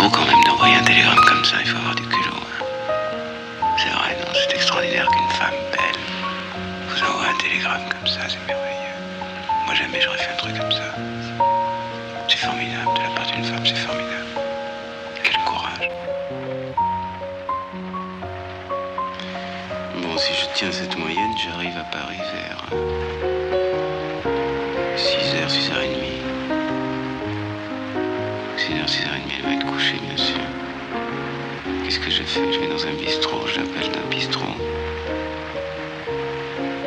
beau quand même d'envoyer un télégramme comme ça, il faut avoir du culot. hein. C'est vrai, non, c'est extraordinaire qu'une femme belle vous envoie un télégramme comme ça, c'est merveilleux. Moi jamais j'aurais fait un truc comme ça. C'est formidable, de la part d'une femme, c'est formidable. Quel courage. Bon, si je tiens cette moyenne, j'arrive à Paris vers 6h, 6h30. 6h30, elle va être couchée, bien sûr. Qu'est-ce que je fais? Je vais dans un bistrot, je l'appelle d'un bistrot.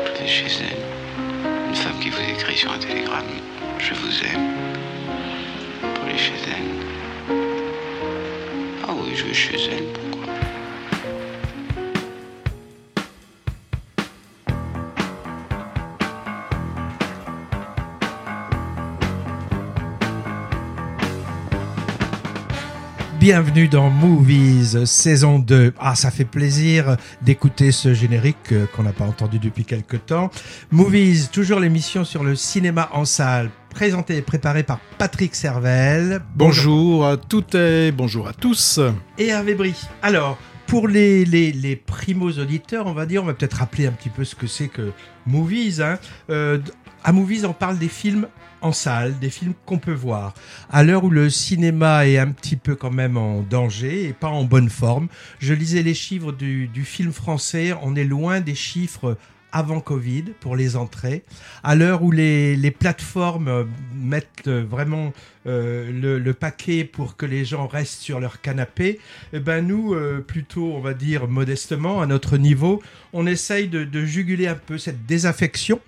Je vais chez elle. Une femme qui vous écrit sur un télégramme Je vous aime. Pour aller chez elle. Bienvenue dans Movies saison 2. Ah, ça fait plaisir d'écouter ce générique euh, qu'on n'a pas entendu depuis quelque temps. Movies, toujours l'émission sur le cinéma en salle, présentée et préparée par Patrick Servel. Bonjour à toutes et bonjour à tous. Et Hervé Brie. Alors, pour les, les, les primos auditeurs, on va dire, on va peut-être rappeler un petit peu ce que c'est que Movies. Hein. Euh, à Movies, on parle des films en salle, des films qu'on peut voir. À l'heure où le cinéma est un petit peu quand même en danger et pas en bonne forme, je lisais les chiffres du, film français, on est loin des chiffres avant Covid pour les entrées. À l'heure où les, plateformes euh, mettent euh, vraiment euh, le, paquet pour que les gens restent sur leur canapé, eh ben nous, plutôt, on va dire modestement, à notre niveau, on essaye de juguler un peu cette désaffection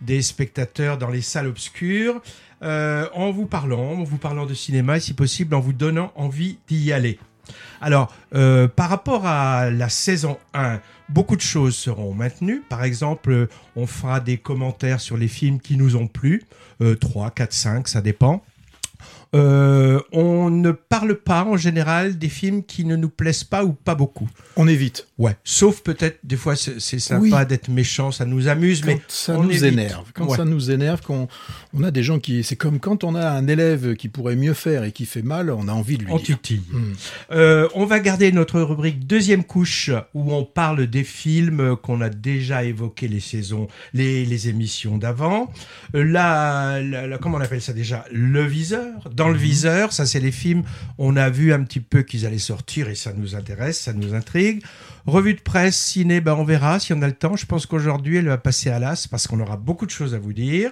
des spectateurs dans les salles obscures, euh, en vous parlant, en vous parlant de cinéma et si possible en vous donnant envie d'y aller. Alors, euh, par rapport à la saison 1, beaucoup de choses seront maintenues. Par exemple, on fera des commentaires sur les films qui nous ont plu. Euh, 3, 4, 5, ça dépend. Euh, on ne parle pas en général des films qui ne nous plaisent pas ou pas beaucoup. On évite. Ouais, sauf peut-être des fois c'est sympa Oui. d'être méchant, ça nous amuse, Quand mais ça on nous évite. énerve. Quand Ouais. ça nous énerve, qu'on on a des gens qui. C'est comme quand on a un élève qui pourrait mieux faire et qui fait mal, on a envie de lui On dire. Hmm. Euh, on va garder notre rubrique deuxième couche où on parle des films qu'on a déjà évoqués les saisons, les, les émissions d'avant. Euh, Là, la- la- comment on appelle ça déjà? Le viseur? Dans Mhm. le viseur, ça c'est les films. On a vu un petit peu qu'ils allaient sortir et ça nous intéresse, ça nous intrigue. Revue de presse, ciné, ben on verra si on a le temps. Je pense qu'aujourd'hui elle va passer à l'as parce qu'on aura beaucoup de choses à vous dire.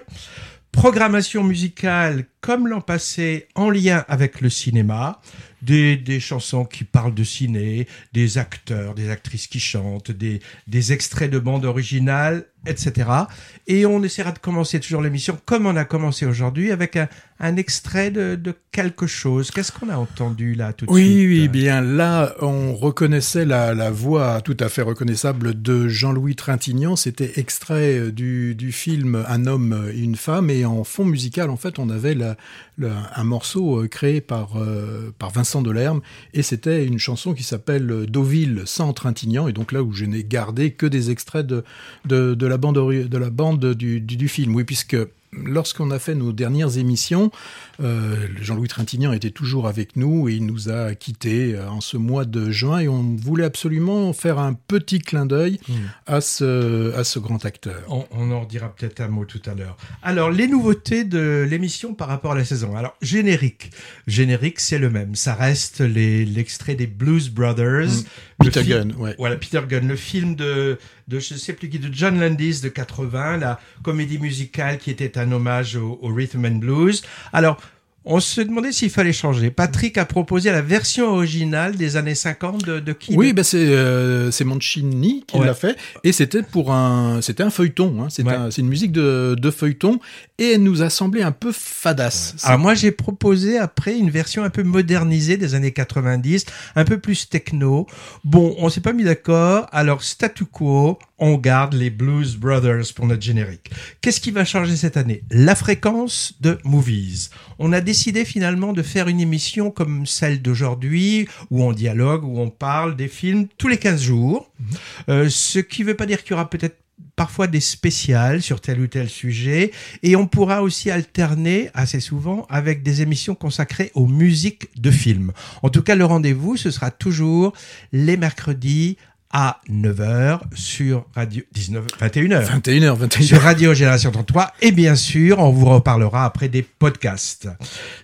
Programmation musicale comme l'an passé en lien avec le cinéma, des, des chansons qui parlent de ciné, des acteurs, des actrices qui chantent, des, des extraits de bandes originales, etc. Et on essaiera de commencer toujours l'émission comme on a commencé aujourd'hui avec un, un extrait de, de quelque chose. Qu'est-ce qu'on a entendu là tout de Oui, suite? oui, bien là, on reconnaissait la, la voix tout à fait reconnaissable de Jean-Louis Trintignant. C'était extrait euh, du, du film Un homme et une femme. Et en fond musical, en fait, on avait la- un morceau euh, créé par, euh, par Vincent Delerme. Et c'était une chanson qui s'appelle Deauville sans Trintignant. Et donc là où je n'ai gardé que des extraits de, de, la bande, de la bande du, du film. Oui, puisque lorsqu'on a fait nos dernières émissions, euh, Jean-Louis Trintignant était toujours avec nous et il nous a quittés euh, en ce mois de juin et on voulait absolument faire un petit clin d'œil Hmm. à, ce, à ce grand acteur. On, on en dira peut-être un mot tout à l'heure. Alors, les nouveautés de l'émission par rapport à la saison. Alors, générique. Générique, c'est le même. Ça reste l'extrait des Blues Brothers. Mm. Le Peter Gunn, ouais. Voilà, Peter Gunn, le film de, de je sais plus qui, de John Landis de 80, la comédie musicale qui était un hommage au, au rhythm and blues. Alors, on se demandait s'il fallait changer. Patrick a proposé la version originale des années 50 de, de qui Oui, ben c'est euh, Mancini qui Ouais. l'a fait et c'était pour un c'était un feuilleton. Hein, c'est Ouais. un- c'est une musique de, de feuilleton et elle nous a semblé un peu fadasse. Alors moi j'ai proposé après une version un peu modernisée des années 90, un peu plus techno. Bon, on s'est pas mis d'accord. Alors statu quo, on garde les Blues Brothers pour notre générique. Qu'est-ce qui va changer cette année? La fréquence de movies. On a décidé finalement de faire une émission comme celle d'aujourd'hui où on dialogue, où on parle des films tous les 15 jours. Euh, ce qui veut pas dire qu'il y aura peut-être parfois des spéciales sur tel ou tel sujet et on pourra aussi alterner assez souvent avec des émissions consacrées aux musiques de films. En tout cas, le rendez-vous, ce sera toujours les mercredis à 9h sur Radio 19 21h. 21h, 21h. Sur Radio Génération 33 et bien sûr, on vous reparlera après des podcasts.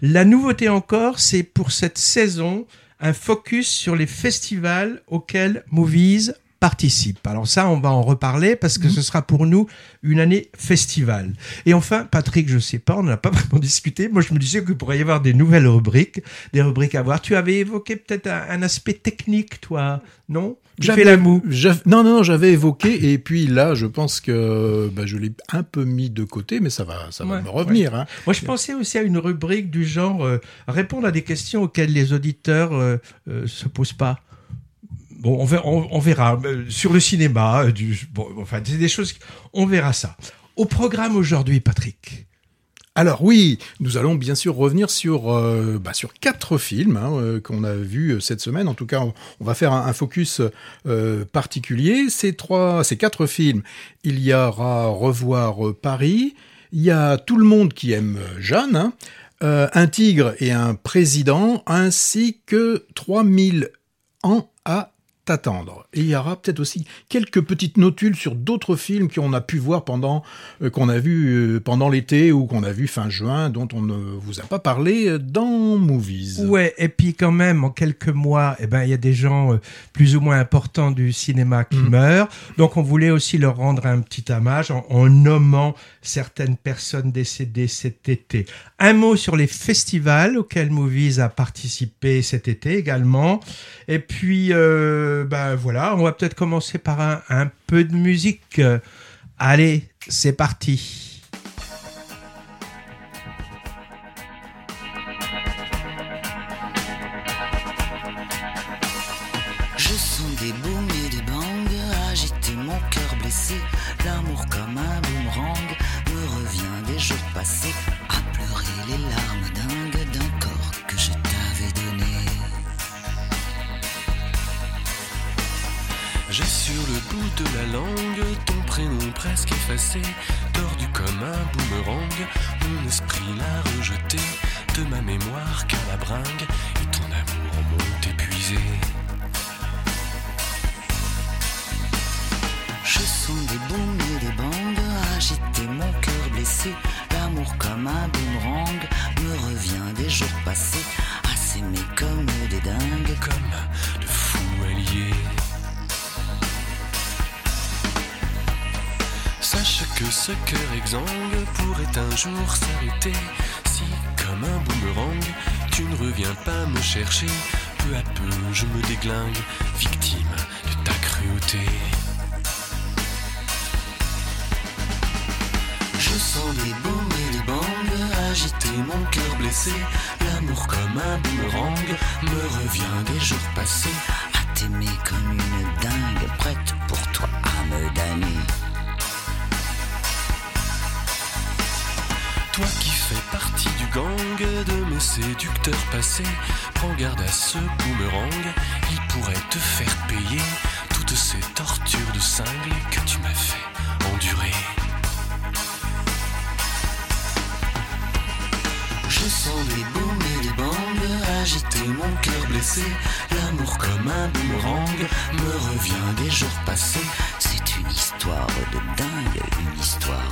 La nouveauté encore, c'est pour cette saison un focus sur les festivals auxquels Movies participe. Alors ça, on va en reparler parce que ce sera pour nous une année festival. Et enfin, Patrick, je sais pas, on n'a pas vraiment discuté. Moi, je me disais qu'il pourrait y avoir des nouvelles rubriques, des rubriques à voir. Tu avais évoqué peut-être un, un aspect technique, toi, non? Tu fais la moue. Non, non, non, j'avais évoqué, et puis là, je pense que bah, je l'ai un peu mis de côté, mais ça va, ça va me revenir. Hein. Moi, je pensais aussi à une rubrique du genre euh, répondre à des questions auxquelles les auditeurs euh, euh, se posent pas. Bon, on verra. Euh, sur le cinéma, euh, du, bon, enfin, c'est des choses. On verra ça. Au programme aujourd'hui, Patrick. Alors oui, nous allons bien sûr revenir sur euh, bah, sur quatre films hein, qu'on a vus cette semaine. En tout cas, on, va faire un, focus particulier. Ces trois, ces quatre films, il y aura Revoir Paris. Il y a Tout le monde qui aime Jeanne. hein, un tigre et un président, ainsi que 3000 ans à t'attendre. Et il y aura peut-être aussi quelques petites notules sur d'autres films qu'on a pu voir pendant euh, qu'on a vu euh, pendant l'été ou qu'on a vu fin juin, dont on ne vous a pas parlé euh, dans Movies. Ouais, et puis quand même, en quelques mois, eh ben, il y a des gens euh, plus ou moins importants du cinéma qui Mhm. meurent. Donc, on voulait aussi leur rendre un petit hommage en, en nommant certaines personnes décédées cet été. Un mot sur les festivals auxquels Movies a participé cet été également. Et puis, euh, ben voilà, on va peut-être commencer par un, un peu de musique. Euh, Allez, c'est parti. De la langue ton prénom presque effacé, tordu comme un boomerang. Mon esprit l'a rejeté de ma mémoire qu'à la bringue, et ton amour m'ont épuisé. Je sens des booms et des bangs agiter mon cœur blessé. L'amour comme un boomerang me revient des jours passés à s'aimer comme des dingues. comme de fous alliés. Sache que ce cœur exsangue pourrait un jour s'arrêter si, comme un boomerang, tu ne reviens pas me chercher. Peu à peu, je me déglingue, victime de ta cruauté. Je sens des booms et des bangs agiter mon cœur blessé. L'amour comme un boomerang me revient des jours passés à t'aimer comme une dingue prête pour toi à me damner. Toi qui fais partie du gang de mes séducteurs passés, prends garde à ce boomerang, il pourrait te faire payer toutes ces tortures de cingle que tu m'as fait endurer. Je sens des booms et des bangs agiter mon cœur blessé. L'amour comme un boomerang me revient des jours passés. C'est une histoire de dingue, une histoire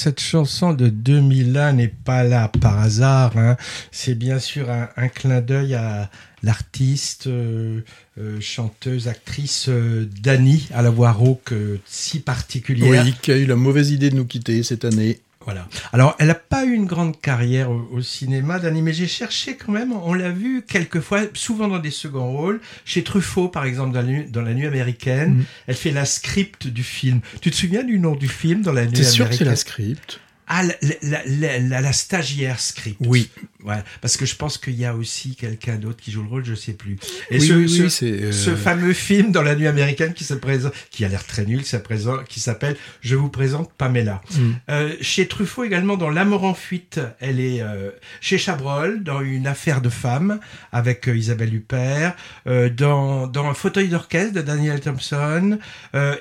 Cette chanson de 2001 n'est pas là par hasard. hein. C'est bien sûr un, clin d'œil à l'artiste, euh, euh, chanteuse, actrice Dani, à la voix rauque si particulière. Oui, qui a eu la mauvaise idée de nous quitter cette année. Voilà. Alors, elle n'a pas eu une grande carrière au, au cinéma, Dani, mais j'ai cherché quand même. On l'a vu quelquefois, souvent dans des seconds rôles. Chez Truffaut, par exemple, dans La Nuit, dans la nuit américaine, Mhm. elle fait la script du film. Tu te souviens du nom du film dans La Nuit T'es sûr que c'est américaine? la script? Ah, la, la, la, stagiaire script. Oui. Ouais, parce que je pense qu'il y a aussi quelqu'un d'autre qui joue le rôle, je sais plus. Et oui, ce, oui, ce- oui, c'est. euh, ce fameux film dans la nuit américaine qui se présente, qui a l'air très nul, qui s'appelle Je vous présente Pamela. Mm. Euh, chez Truffaut également dans L'amour en fuite, elle est euh, chez Chabrol dans une affaire de femme avec Isabelle Huppert, dans, dans un fauteuil d'orchestre de Daniel Thompson,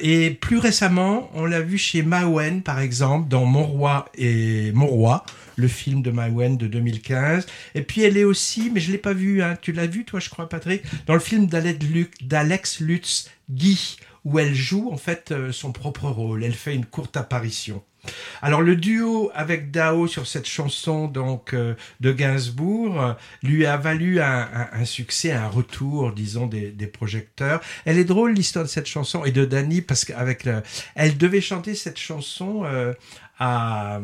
et plus récemment, on l'a vu chez Mawen par exemple dans Mon roi et Mon roi le film de Mawen de 2015. Et puis elle est aussi, mais je l'ai pas vu, hein, tu l'as vu toi je crois Patrick, dans le film d'Alex Lu- d'Alex Lutz, Guy, où elle joue en fait euh, son propre rôle. Elle fait une courte apparition. Alors le duo avec Dao sur cette chanson donc euh, de Gainsbourg euh, lui a valu un, succès, un retour, disons des, projecteurs. Elle est drôle l'histoire de cette chanson et de Dani parce qu'avec le, elle devait chanter cette chanson à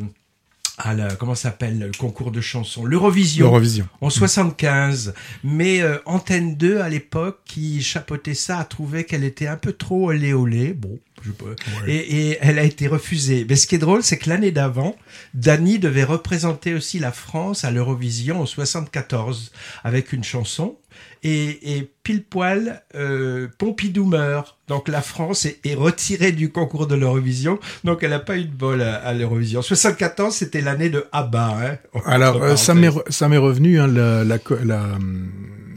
à la, comment ça s'appelle le concours de chansons l'Eurovision L'Eurovision. en 75. Mais euh, Antenne 2, à l'époque, qui chapeautait ça, a trouvé qu'elle était un peu trop olé olé. Bon, je et elle a été refusée. Mais ce qui est drôle, c'est que l'année d'avant, Dany devait représenter aussi la France à l'Eurovision en 74 avec une chanson. Et, et pile poil, euh, Pompidou meurt. Donc la France est, est retirée du concours de l'Eurovision. Donc elle n'a pas eu de bol à, à l'Eurovision. 74, c'était l'année de ABBA. Hein, Alors, euh, ça m'est re- revenu, hein, la, la, la,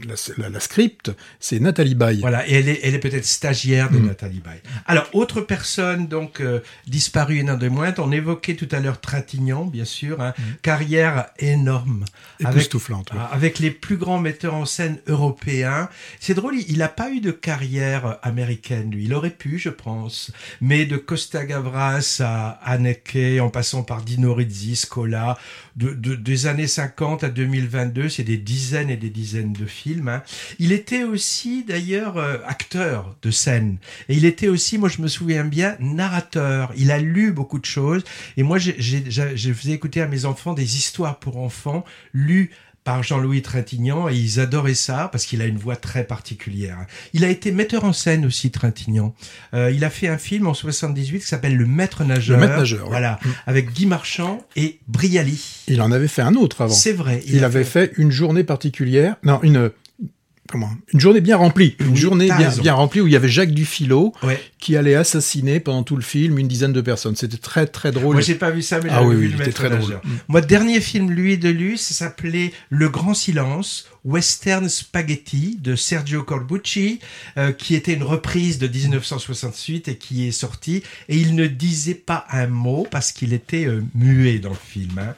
la, la- la script, c'est Nathalie Baye. Voilà, et elle est, elle est peut-être stagiaire de Mm. Nathalie Baye. Alors, autre personne, donc, euh, disparue et non de moindre, on évoquait tout à l'heure Trintignant, bien sûr, hein, carrière énorme. Avec, Époustouflante. oui. ah, avec les plus grands metteurs en scène européens. C'est drôle, il n'a pas eu de carrière américaine, lui. Il aurait pu, je pense. Mais de Costa Gavras à Haneke, en passant par Dino Rizzi, Scola, de, de- des années 50 à 2022, c'est des dizaines et des dizaines de films. hein. Il était aussi, d'ailleurs, euh, acteur de scène. Et il était aussi, moi je me souviens bien, narrateur. Il a lu beaucoup de choses. Et moi, j'ai- je faisais écouter à mes enfants des histoires pour enfants lues par Jean-Louis Trintignant et ils adoraient ça parce qu'il a une voix très particulière. Il a été metteur en scène aussi, Trintignant. Euh, il a fait un film en 78 qui s'appelle Le Maître Nageur. Le Maître Nageur. Voilà, avec Guy Marchand et Brialy. Il en avait fait un autre avant. C'est vrai. Il, avait fait une journée particulière. Non, une. Comment Une journée bien remplie. Une Oui, journée bien, remplie où il y avait Jacques Dufilo Ouais. qui allait assassiner pendant tout le film une dizaine de personnes. C'était très très drôle. Moi, j'ai pas vu ça, mais Ah oui, vu oui, le très drôle. Mm. Moi, dernier film, lui de lui, ça s'appelait Le Grand Silence, Western Spaghetti de Sergio Corbucci, euh, qui était une reprise de 1968 et qui est sorti. Et il ne disait pas un mot parce qu'il était euh, muet dans le film. hein.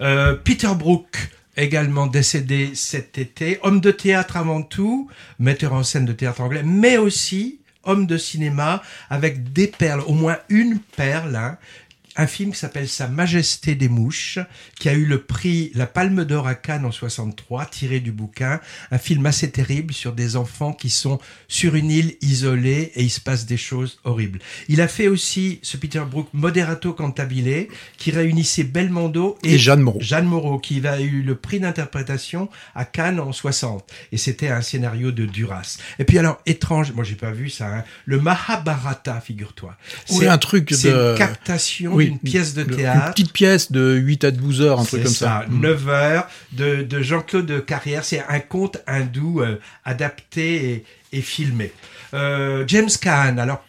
Euh, Peter Brook, également décédé cet été, homme de théâtre avant tout, metteur en scène de théâtre anglais, mais aussi homme de cinéma avec des perles, au moins une perle, hein. Un film qui s'appelle Sa Majesté des Mouches, qui a eu le prix La Palme d'Or à Cannes en 63, tiré du bouquin, un film assez terrible sur des enfants qui sont sur une île isolée et il se passe des choses horribles. Il a fait aussi, ce Peter Brook, Moderato Cantabile, qui réunissait Belmondo Et Jeanne Moreau. Jeanne Moreau, qui a eu le prix d'interprétation à Cannes en 60. Et c'était un scénario de Duras. Et puis alors, étrange, moi j'ai pas vu ça, hein, le Mahabharata, figure-toi. Oui, C'est un truc c'est de- une captation Oui, d'une pièce de le- théâtre. Une petite pièce de 8 à 12 heures, un truc comme ça. Mm. 9 heures de, de Jean-Claude Carrière. C'est un conte hindou euh, adapté et, et filmé. Euh, James Caan, alors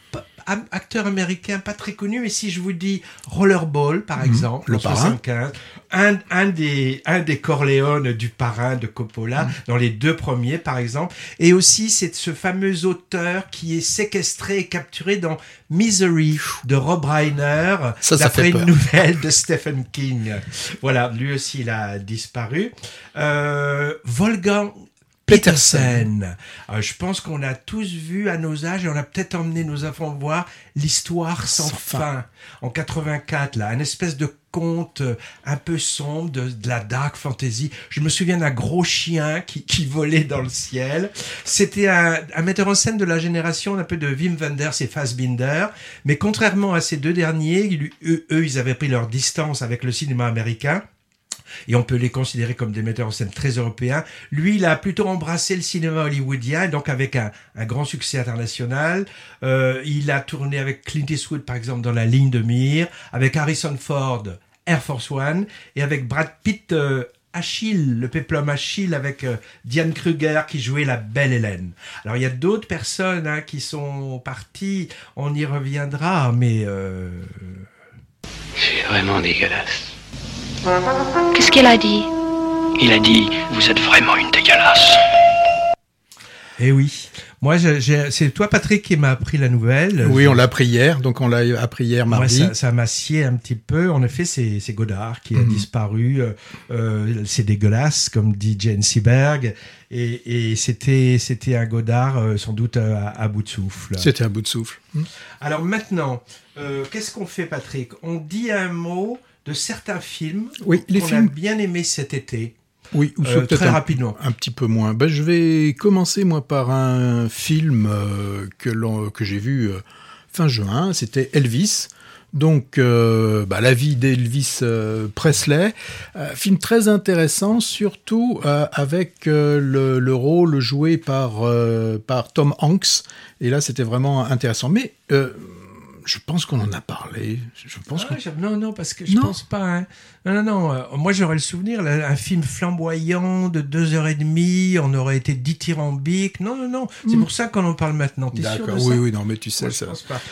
acteur américain pas très connu, mais si je vous dis Rollerball par exemple, Mm. Le en Parrain. 75, un, un des un des Corleone du parrain de Coppola Mm. dans les deux premiers par exemple, et aussi c'est ce fameux auteur qui est séquestré et capturé dans Misery de Rob Reiner, d'après une nouvelle de Stephen King. Voilà, lui aussi il a disparu. Euh, Wolfgang Petersen. Euh, je pense qu'on a tous vu à nos âges et on a peut-être emmené nos enfants voir l'histoire sans, Sans fin. fin. En 84, là, un espèce de conte euh, un peu sombre, de, de la dark fantasy. Je me souviens d'un gros chien qui, qui volait dans le ciel. C'était un, un metteur en scène de la génération un peu de Wim Wenders et Fassbinder. Mais contrairement à ces deux derniers, eux, eux, ils avaient pris leur distance avec le cinéma américain et on peut les considérer comme des metteurs en scène très européens. Lui, il a plutôt embrassé le cinéma hollywoodien, donc avec un, grand succès international. Euh, il a tourné avec Clint Eastwood, par exemple, dans La ligne de mire, avec Harrison Ford, Air Force One, et avec Brad Pitt, euh, Achille, le péplum Achille, avec euh, Diane Kruger qui jouait la belle Hélène. Alors il y a d'autres personnes hein, qui sont parties, on y reviendra, mais... euh, C'est vraiment dégueulasse. Qu'est-ce qu'elle a dit? Il a dit Vous êtes vraiment une dégueulasse. Eh oui. Moi, c'est toi, Patrick, qui m'a appris la nouvelle. Oui, on l'a appris hier, donc on l'a appris hier mardi. ça, ça m'a scié un petit peu. En effet, c'est Godard qui a Mhm. disparu. euh, euh, c'est dégueulasse, comme dit Jane Seberg. Et, et c'était c'était un Godard euh, sans doute à, à bout de souffle. C'était un bout de souffle. Alors maintenant, euh, qu'est-ce qu'on fait, Patrick? On dit un mot de certains films Oui, les qu'on a films. bien aimés cet été. Oui, ou Euh, très un, rapidement. un petit peu moins. Ben, je vais commencer moi par un film euh, que l'on- que j'ai vu euh, fin juin. C'était Elvis. Donc, euh, bah, la vie d'Elvis euh, Presley, Euh, film très intéressant, surtout avec le, le rôle joué par par Tom Hanks. Et là, c'était vraiment intéressant. Mais je pense qu'on en a parlé. Je pense Ah, qu'on je- non, non, parce que je Non. pense pas. hein. Non, non, non. euh, moi, j'aurais le souvenir, là, un film flamboyant de deux heures et demie, on aurait été dithyrambique. Non, non, non. C'est Mm. pour ça qu'on en parle maintenant. D'accord. Oui, oui, non, mais tu sais, ça,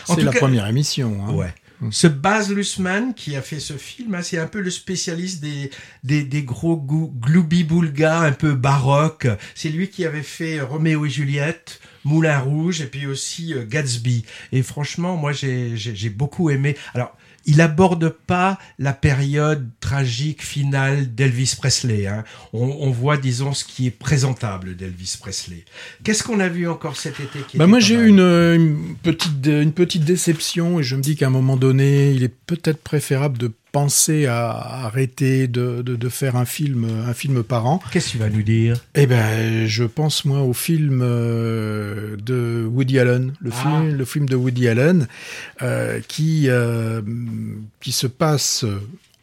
c'est la cas- première émission. hein. Ouais. Ce Baz Luhrmann qui a fait ce film, hein, c'est un peu le spécialiste des, des, des gros gou- gloubi-boulgas un peu baroques. C'est lui qui avait fait Roméo et Juliette, Moulin Rouge et puis aussi euh, Gatsby. Et franchement, moi j'ai j'ai- j'ai beaucoup aimé. Alors, il aborde pas la période tragique finale d'Elvis Presley. Hein. On, on voit, disons, ce qui est présentable d'Elvis Presley. Qu'est-ce qu'on a vu encore cet été qui Bah moi j'ai eu une, une petite une petite déception et je me dis qu'à un moment donné il est peut-être préférable de penser à arrêter de, de, de faire un film un film par an. Qu'est-ce que tu vas nous dire? Eh ben je pense moi au film euh, de Woody Allen, le Ah. film le film de Woody Allen euh, qui euh, qui se passe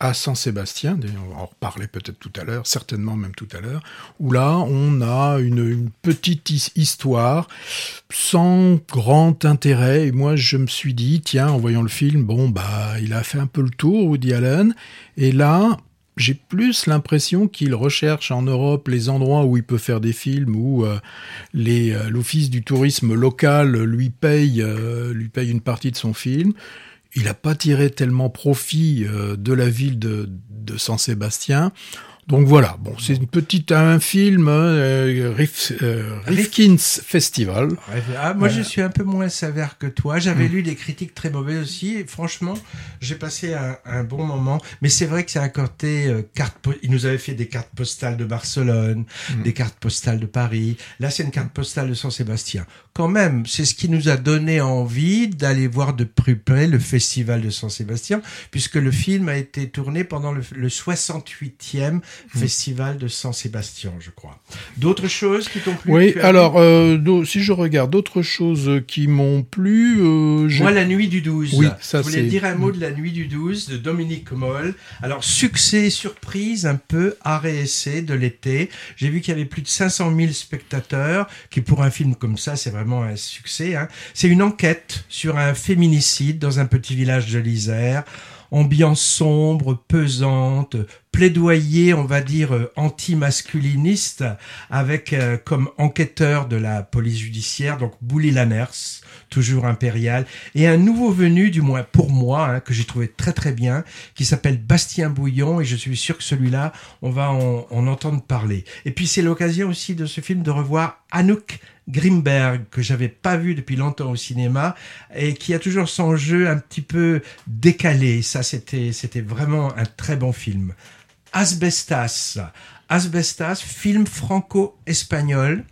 à Saint-Sébastien, on va en reparler peut-être tout à l'heure, certainement même tout à l'heure, où là on a une, petite his- histoire sans grand intérêt. Et moi, je me suis dit, tiens, en voyant le film, bon, bah, il a fait un peu le tour, Woody Allen. Et là, j'ai plus l'impression qu'il recherche en Europe les endroits où il peut faire des films, où euh, euh, l'office du tourisme local lui paye, euh, lui paye une partie de son film. Il n'a pas tiré tellement profit euh, de la ville de, de Saint-Sébastien. Donc voilà, bon, c'est une petite un film euh, Rif- euh, Rifkin's Festival. Ah, moi, je Voilà. suis un peu moins sévère que toi. J'avais Mm. lu des critiques très mauvaises aussi. Et franchement, j'ai passé un, un bon moment. Mais c'est vrai que c'est un côté euh, carte. Il nous avait fait des cartes postales de Barcelone, Mm. des cartes postales de Paris. Là, c'est une carte postale de Saint-Sébastien. Quand même, c'est ce qui nous a donné envie d'aller voir de plus près le festival de Saint-Sébastien, puisque le film a été tourné pendant le, le 68e Mm. festival de Saint-Sébastien, je crois. D'autres choses qui t'ont plu Oui, alors euh, si je regarde d'autres choses qui m'ont plu, euh, Moi, la nuit du 12. Oui, ça, Je voulais dire un mot de la nuit du 12 de Dominique Moll. Alors, succès, surprise, un peu arrêt essai de l'été. J'ai vu qu'il y avait plus de 500 000 spectateurs, qui pour un film comme ça, c'est vraiment un succès. hein. C'est une enquête sur un féminicide dans un petit village de l'Isère. Ambiance sombre, pesante, plaidoyer, on va dire, euh, anti-masculiniste, avec euh, comme enquêteur de la police judiciaire, donc Bouli Lanners, toujours impérial, et un nouveau venu, du moins pour moi, hein, que j'ai trouvé très très bien, qui s'appelle Bastien Bouillon, et je suis sûr que celui-là, on va en, en entendre parler. Et puis c'est l'occasion aussi de ce film de revoir Anouk Grimberg, que j'avais pas vu depuis longtemps au cinéma, et qui a toujours son jeu un petit peu décalé. Ça, c'était, c'était vraiment un très bon film. Asbestas. Asbestas, film franco-espagnol.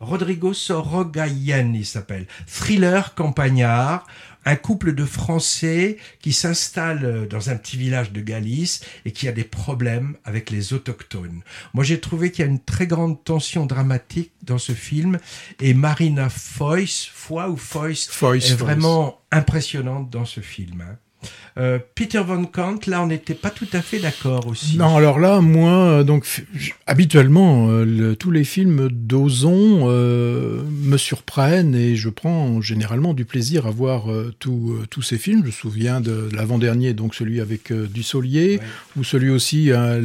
Rodrigo Sorogoyen, il s'appelle. Thriller campagnard. Un couple de Français qui s'installe dans un petit village de Galice et qui a des problèmes avec les autochtones. Moi, j'ai trouvé qu'il y a une très grande tension dramatique dans ce film et Marina Foïs, Foy ou Foyce, est Foyce. vraiment impressionnante dans ce film. hein. Euh, Peter Von Kant, là, on n'était pas tout à fait d'accord aussi. Non, alors là, moi, euh, donc habituellement, euh, le- tous les films d'Ozon euh, me surprennent et je prends généralement du plaisir à voir tous tous ces films. Je me souviens de l'avant-dernier, donc celui avec Dussolier, Ouais. ou celui aussi un,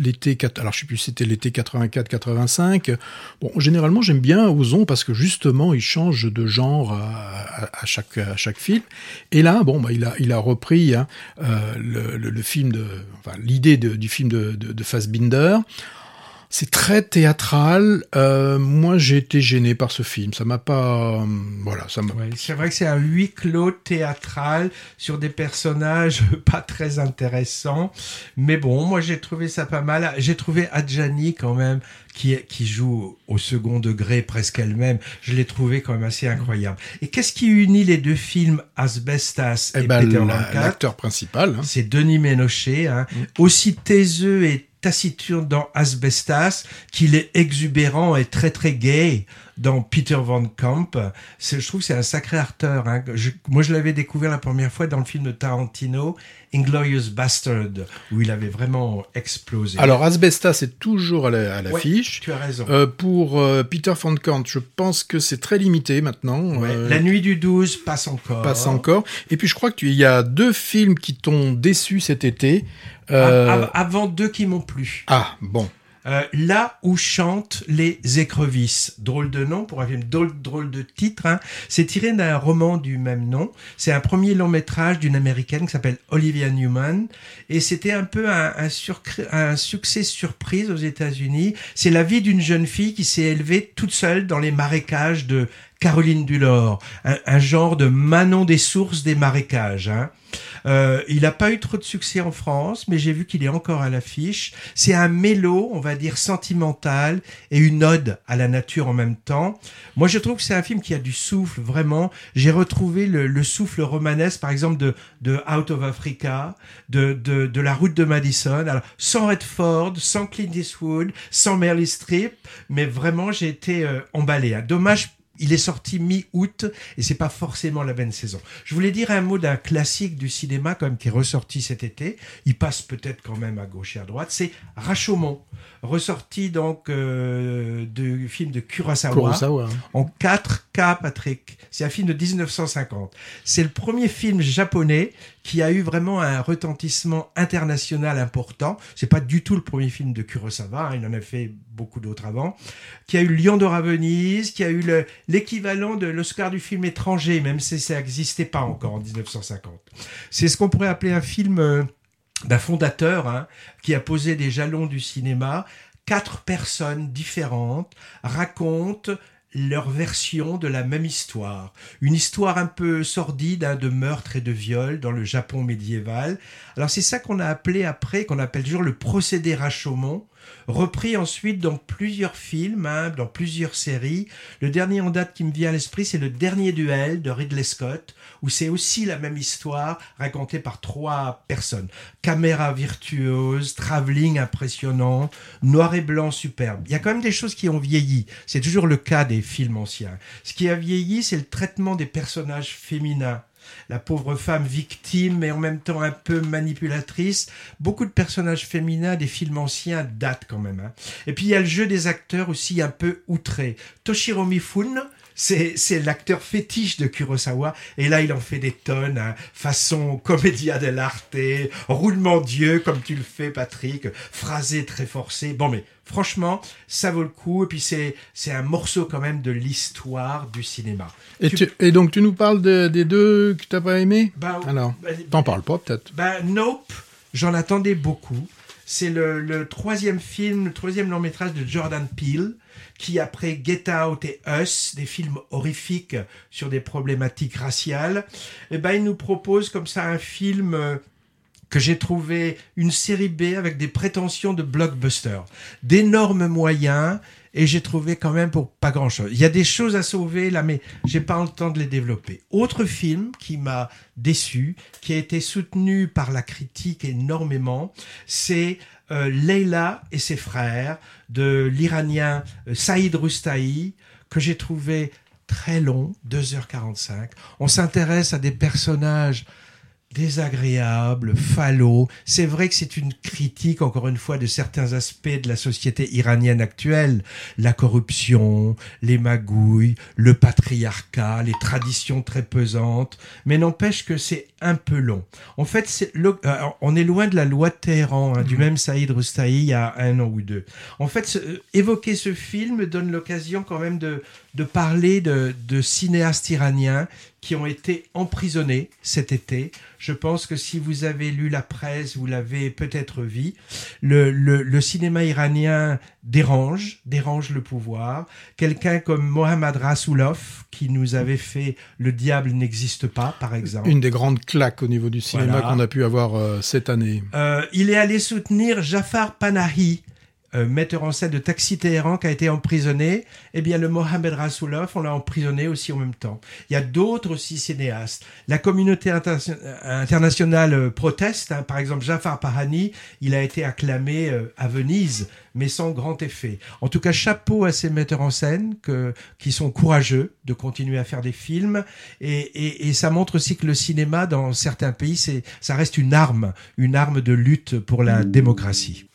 l'été, alors je sais plus, si c'était l'été 84-85. Bon, généralement, j'aime bien Ozon parce que justement, il change de genre à, à- à chaque à chaque film. Et là, bon, bah, il a il a repris hein, euh, le, le- le film de, enfin, l'idée du film de, de, de Fassbinder. C'est très théâtral. Euh, moi, j'ai été gêné par ce film. Ça m'a pas, euh, voilà, ça m'a. Ouais, c'est vrai que c'est un huis clos théâtral sur des personnages pas très intéressants. Mais bon, moi j'ai trouvé ça pas mal. J'ai trouvé Adjani quand même, qui, est- qui joue au second degré presque elle-même. Je l'ai trouvé quand même assez incroyable. Et qu'est-ce qui unit les deux films Asbestas et, Eh ben, Peter l'acteur principal. hein. c'est Denis Ménochet, hein, aussi taiseux et taciturne dans Asbestas qu'il est exubérant et très très gay dans Peter Van Camp. C'est- Je trouve que c'est un sacré acteur. Hein. Je- moi, je l'avais découvert la première fois dans le film de Tarantino, Inglorious Bastard, où il avait vraiment explosé. Alors, Asbestas c'est toujours à la- à Ouais, l'affiche. tu as raison. Euh, pour euh, Peter Van Kant, je pense que c'est très limité maintenant. Ouais, Euh, La nuit du 12 passe encore. passe encore. Et puis je crois que tu, il y a deux films qui t'ont déçu cet été. Euh, Av- av- avant deux qui m'ont plu. Ah bon. Euh, là où chantent les écrevisses. Drôle de nom pour un film, drôle, drôle de titre. Hein. C'est tiré d'un roman du même nom. C'est un premier long métrage d'une américaine qui s'appelle Olivia Newman. Et c'était un peu un, un, un succès surprise aux États-Unis. C'est la vie d'une jeune fille qui s'est élevée toute seule dans les marécages de Caroline du Nord. Un, un genre de Manon des sources des marécages. Hein. Euh, il n'a pas eu trop de succès en France, mais j'ai vu qu'il est encore à l'affiche. C'est un mélo, on va dire sentimental, et une ode à la nature en même temps. Moi, je trouve que c'est un film qui a du souffle, vraiment. J'ai retrouvé le, le souffle romanesque, par exemple, de, de Out of Africa, de, de, de La Route de Madison. Alors, sans Redford, sans Clint Eastwood, sans Meryl Streep, mais vraiment, j'ai été euh, emballé. hein. Dommage il est sorti mi-août et c'est pas forcément la bonne saison. Je voulais dire un mot d'un classique du cinéma quand même qui est ressorti cet été. Il passe peut-être quand même à gauche et à droite. C'est Rashomon, ressorti donc euh, du film de Kurosawa, Kurosawa. en 4K, Patrick. C'est un film de 1950. C'est le premier film japonais qui a eu vraiment un retentissement international important. C'est pas du tout le premier film de Kurosawa, hein, il en a fait beaucoup d'autres avant. Qui a eu Lion d'or à Venise, qui a eu le- l'équivalent de l'Oscar du film étranger, même si ça n'existait pas encore en 1950. C'est ce qu'on pourrait appeler un film euh, d'un fondateur hein, qui a posé des jalons du cinéma. Quatre personnes différentes racontent leur version de la même histoire. Une histoire un peu sordide hein, de meurtre et de viol dans le Japon médiéval. Alors c'est ça qu'on a appelé après, qu'on appelle toujours le procédé Rashomon, repris ensuite dans plusieurs films, hein, dans plusieurs séries. Le dernier en date qui me vient à l'esprit, c'est le dernier duel de Ridley Scott, où c'est aussi la même histoire racontée par trois personnes. Caméra virtuose, travelling impressionnant, noir et blanc superbe. Il y a quand même des choses qui ont vieilli. C'est toujours le cas des films anciens. Ce qui a vieilli, c'est le traitement des personnages féminins. La pauvre femme victime, mais en même temps un peu manipulatrice. Beaucoup de personnages féminins des films anciens datent quand même. hein. Et puis il y a le jeu des acteurs aussi un peu outré. Toshiro Mifune, c'est, l'acteur fétiche de Kurosawa. Et là, il en fait des tonnes, hein, façon comédia dell'arte, roulement Dieu, comme tu le fais, Patrick, phrasé très forcé. Bon, mais franchement, ça vaut le coup. Et puis, c'est, c'est un morceau quand même de l'histoire du cinéma. Et, Tu- tu- et donc tu nous parles de- des deux que t'as pas aimé Bah, Alors, bah, t'en parles pas peut-être. Ben, Nope, j'en attendais beaucoup. C'est le, le troisième film, le troisième long métrage de Jordan Peele, qui après Get Out et Us, des films horrifiques sur des problématiques raciales, eh ben, il nous propose comme ça un film euh, que j'ai trouvé une série B avec des prétentions de blockbuster, d'énormes moyens, et j'ai trouvé quand même pour pas grand chose. Il y a des choses à sauver là, mais j'ai pas le temps de les développer. Autre film qui m'a déçu, qui a été soutenu par la critique énormément, c'est euh, Leila et ses frères de l'Iranien euh, Saïd Roustahi, que j'ai trouvé très long, 2h45. On s'intéresse à des personnages désagréable, falot. C'est vrai que c'est une critique, encore une fois, de certains aspects de la société iranienne actuelle. La corruption, les magouilles, le patriarcat, les traditions très pesantes. Mais n'empêche que c'est un peu long. En fait, euh, on est loin de la loi de Téhéran, hein, du mhm. même Saïd Roustahi il y a un an ou deux. En fait, euh, évoquer ce film donne l'occasion quand même de, de parler de, de cinéastes iraniens qui ont été emprisonnés cet été. Je pense que si vous avez lu la presse, vous l'avez peut-être vu. Le, le, le, cinéma iranien dérange, dérange le pouvoir. Quelqu'un comme Mohammad Rasoulov, qui nous avait fait Le diable n'existe pas, par exemple. Une des grandes claques au niveau du cinéma qu'on a pu avoir euh, cette année. Euh, il est allé soutenir Jafar Panahi, euh, metteur en scène de Taxi Téhéran qui a été emprisonné, eh bien le Mohamed Rasoulov, on l'a emprisonné aussi en même temps. Il y a d'autres aussi cinéastes. La communauté internationale euh, proteste. Hein. Par exemple, Jafar Pahani, il a été acclamé euh, à Venise, mais sans grand effet. En tout cas, chapeau à ces metteurs en scène que, qui sont courageux de continuer à faire des films. Et, et, et ça montre aussi que le cinéma, dans certains pays, ça reste une arme, une arme de lutte pour la démocratie.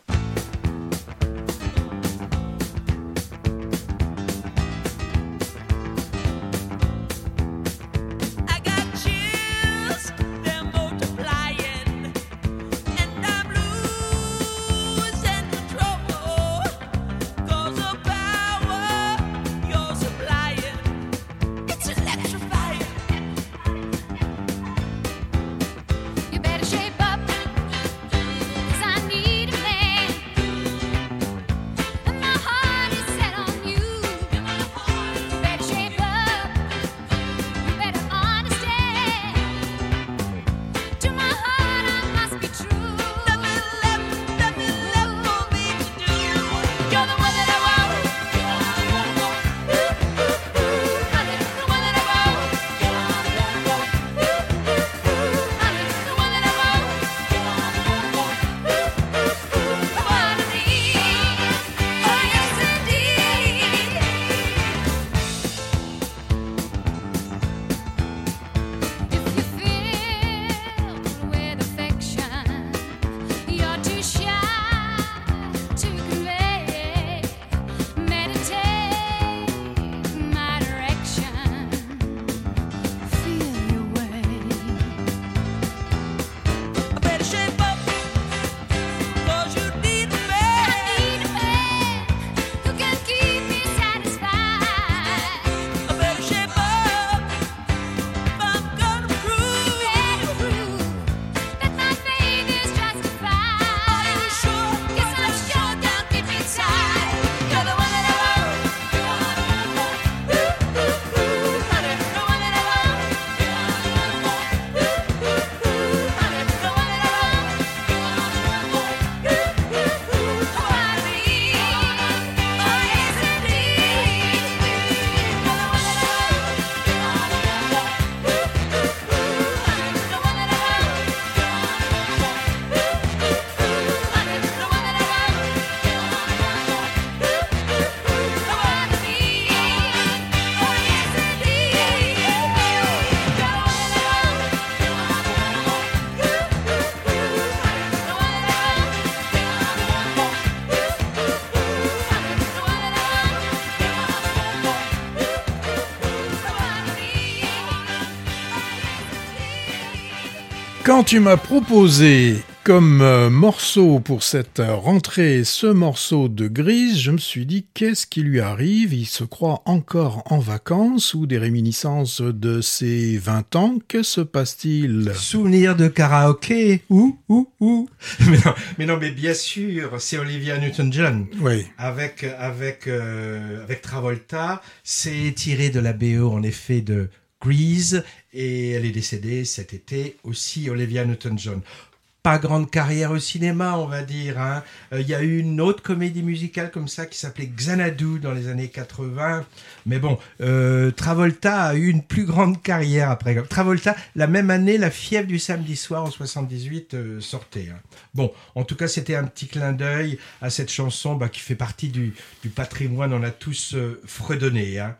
Quand tu m'as proposé comme euh, morceau pour cette rentrée ce morceau de Grise, je me suis dit qu'est-ce qui lui arrive? Il se croit encore en vacances ou des réminiscences de ses 20 ans? Que se passe-t-il? Souvenir de karaoké ouh mais non, mais non, mais bien sûr, c'est Olivia Newton-John. Oui. Avec, avec, euh, avec Travolta. C'est tiré de la BO, en effet, de Grease et elle est décédée cet été aussi, Olivia Newton-John. pas grande carrière au cinéma, on va dire. hein. Euh, Il y a eu une autre comédie musicale comme ça qui s'appelait Xanadu dans les années 80. Mais bon, euh, Travolta a eu une plus grande carrière après. Travolta, la même année, La fièvre du samedi soir en 78 euh, sortait. hein. Bon, en tout cas, c'était un petit clin d'œil à cette chanson bah, qui fait partie du, du patrimoine. On a tous euh, fredonné. hein.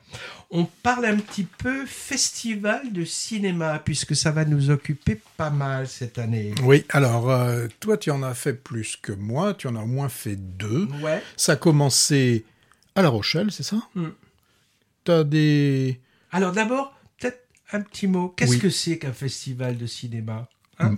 On parle un petit peu festival de cinéma, puisque ça va nous occuper pas mal cette année. Oui, alors, toi, tu en as fait plus que moi, tu en as au moins fait deux. Ouais. Ça a commencé à La Rochelle, c'est ça? Hmm. T'as des... Alors d'abord, peut-être un petit mot. Qu'est-ce Oui. que c'est qu'un festival de cinéma hein Mm.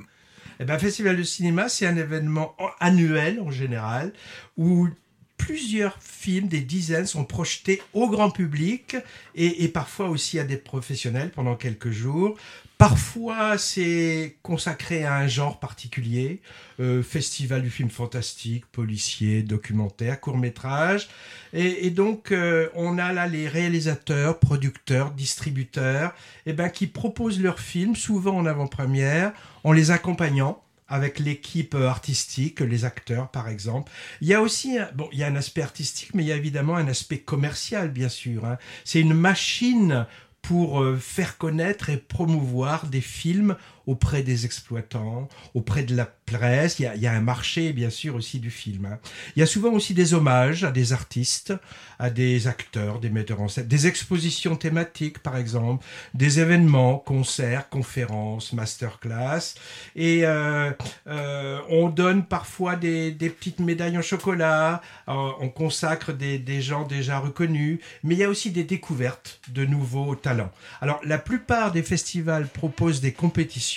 Eh ben, un festival de cinéma, c'est un événement en- annuel en général où plusieurs films, des dizaines, sont projetés au grand public et, et parfois aussi à des professionnels pendant quelques jours. Parfois, c'est consacré à un genre particulier, euh, festival du film fantastique, policier, documentaire, court métrage. Et, et donc, euh, on a là les réalisateurs, producteurs, distributeurs, eh ben, qui proposent leurs films, souvent en avant-première, en les accompagnant avec l'équipe artistique, les acteurs par exemple. Il y a aussi, un, bon, il y a un aspect artistique, mais il y a évidemment un aspect commercial, bien sûr. hein. C'est une machine pour euh, faire connaître et promouvoir des films auprès des exploitants, auprès de la presse. Il y a, un marché, bien sûr, aussi du film. hein. Il y a souvent aussi des hommages à des artistes, à des acteurs, des metteurs en scène, des expositions thématiques, par exemple, des événements, concerts, conférences, masterclass. Et euh, euh, on donne parfois des, petites médailles en chocolat, euh, on consacre des gens déjà reconnus, mais il y a aussi des découvertes de nouveaux talents. Alors, la plupart des festivals proposent des compétitions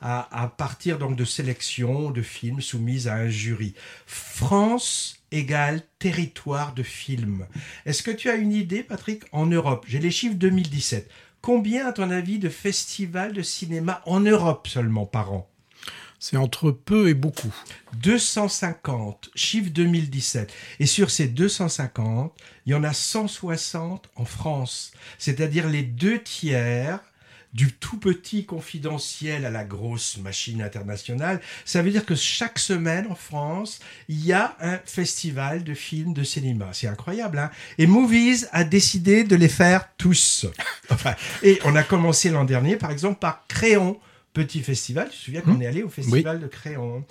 à, à partir donc de sélections de films soumises à un jury. France égale territoire de films. Est-ce que tu as une idée, Patrick, en Europe? J'ai les chiffres 2017. Combien, à ton avis, de festivals de cinéma en Europe seulement par an? C'est entre peu et beaucoup. 250, chiffre 2017. Et sur ces 250, il y en a 160 en France. C'est-à-dire les deux tiers du tout petit confidentiel à la grosse machine internationale. Ça veut dire que chaque semaine en France, il y a un festival de films de cinéma. C'est incroyable, hein Et Movies a décidé de les faire tous. Enfin, et on a commencé l'an dernier, par exemple, par Créon, petit festival. Tu te souviens qu'on Mmh. est allé au festival de Créon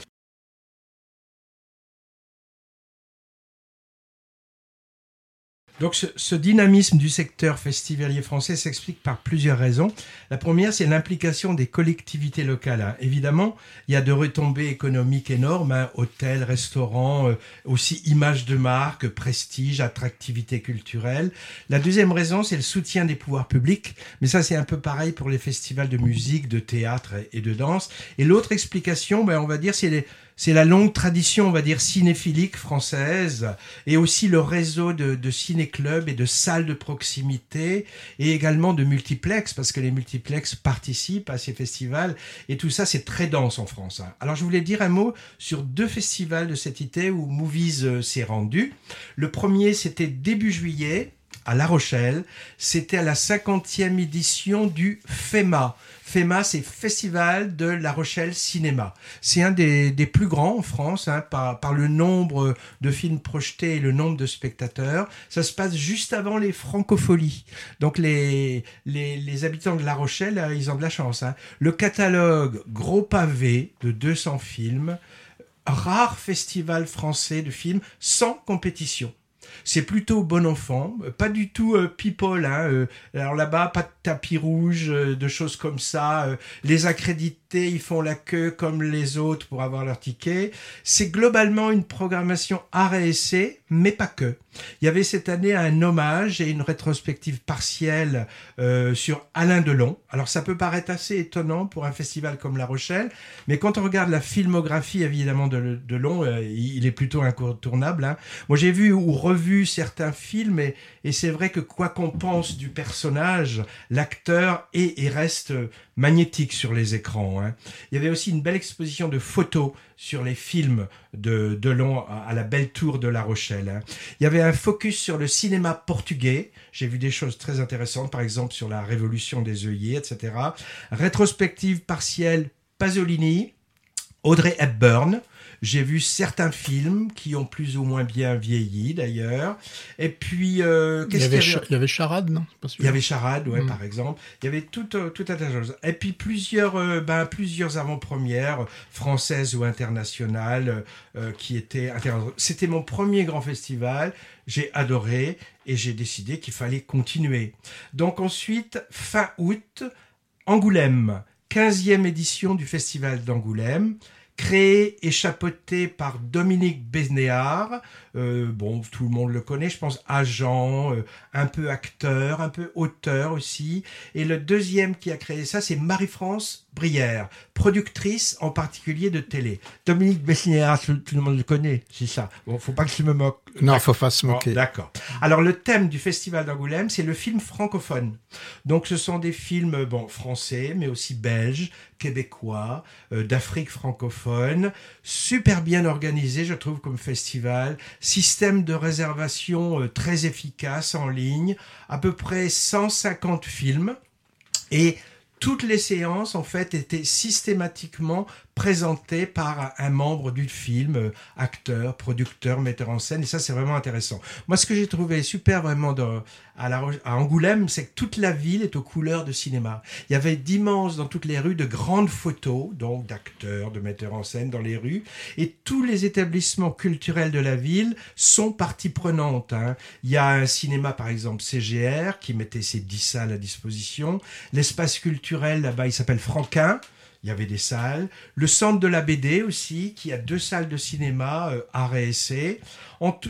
Donc ce, ce dynamisme du secteur festivalier français s'explique par plusieurs raisons. La première, c'est l'implication des collectivités locales. hein. Évidemment, il y a de retombées économiques énormes, hein, hôtels, restaurants, euh, aussi image de marque, prestige, attractivité culturelle. La deuxième raison, c'est le soutien des pouvoirs publics, mais ça c'est un peu pareil pour les festivals de musique, de théâtre et de danse. Et l'autre explication, ben, on va dire, c'est les- c'est la longue tradition, on va dire, cinéphilique française et aussi le réseau de, de ciné-clubs et de salles de proximité et également de multiplex parce que les multiplex participent à ces festivals et tout ça c'est très dense en France. hein. Alors je voulais dire un mot sur deux festivals de cet été où Movies euh, s'est rendu. Le premier c'était début juillet à La Rochelle. C'était à la 50e édition du FEMA. FEMA, c'est Festival de La Rochelle Cinéma. C'est un des, plus grands en France hein, par, le nombre de films projetés et le nombre de spectateurs. Ça se passe juste avant les francopholies. Donc les, habitants de La Rochelle, euh, ils ont de la chance. hein. Le catalogue gros pavé de 200 films, rare festival français de films sans compétition. C'est plutôt bon enfant, pas du tout euh, people. Hein, euh, alors là-bas, pas de tapis rouge, euh, de choses comme ça. euh, les accrédités, ils font la queue comme les autres pour avoir leur ticket. C'est globalement une programmation art et essai, mais pas que. Il y avait cette année un hommage et une rétrospective partielle euh, sur Alain Delon. Alors ça peut paraître assez étonnant pour un festival comme La Rochelle, mais quand on regarde la filmographie évidemment de Delon, il est plutôt incontournable. hein. Moi j'ai vu ou revu certains films et, et c'est vrai que quoi qu'on pense du personnage, l'acteur est et reste magnétique sur les écrans. hein. Il y avait aussi une belle exposition de photos sur les films de Delon à à la belle tour de La Rochelle. hein. Il y avait un focus sur le cinéma portugais. J'ai vu des choses très intéressantes, par exemple sur la révolution des œillets, etc. Rétrospective partielle Pasolini. Audrey Hepburn. J'ai vu certains films qui ont plus ou moins bien vieilli d'ailleurs. Et puis, euh, qu'est-ce qu'il y avait il y avait Charade, non? Il y avait Charade, ouais, Mm. par exemple. Il y avait tout, euh, tout un tas de choses. Et puis plusieurs, euh, ben, plusieurs avant-premières françaises ou internationales euh, qui étaient intéressantes. C'était mon premier grand festival. J'ai adoré et j'ai décidé qu'il fallait continuer. Donc ensuite, fin août, Angoulême, 15e édition du festival d'Angoulême. Créé et chapeauté par Dominique Besnéard, euh, bon, tout le monde le connaît, je pense, agent, euh, un peu acteur, un peu auteur aussi. Et le deuxième qui a créé ça, c'est Marie-France Brière, productrice en particulier de télé. Dominique Besnéard, tout, le monde le connaît, c'est ça. Bon, faut pas que je me moque. Non, faut pas se moquer. D'accord. Alors le thème du festival d'Angoulême, c'est le film francophone. Donc ce sont des films bon français, mais aussi belges, québécois, euh, d'Afrique francophone, super bien organisé, je trouve, comme festival. Système de réservation euh, très efficace en ligne, à peu près 150 films. Et toutes les séances, en fait, étaient systématiquement présentées par un membre du film, euh, acteur, producteur, metteur en scène, et ça, c'est vraiment intéressant. Moi, ce que j'ai trouvé super vraiment à Angoulême, c'est que toute la ville est aux couleurs de cinéma. Il y avait d'immenses, dans toutes les rues, de grandes photos, donc d'acteurs, de metteurs en scène dans les rues, et tous les établissements culturels de la ville sont partie prenante. hein. Il y a un cinéma, par exemple, CGR, qui mettait ses 10 salles à disposition. L'espace culturel, là-bas, il s'appelle Franquin. Il y avait des salles. Le centre de la BD aussi, qui a deux salles de cinéma, euh, art et essai.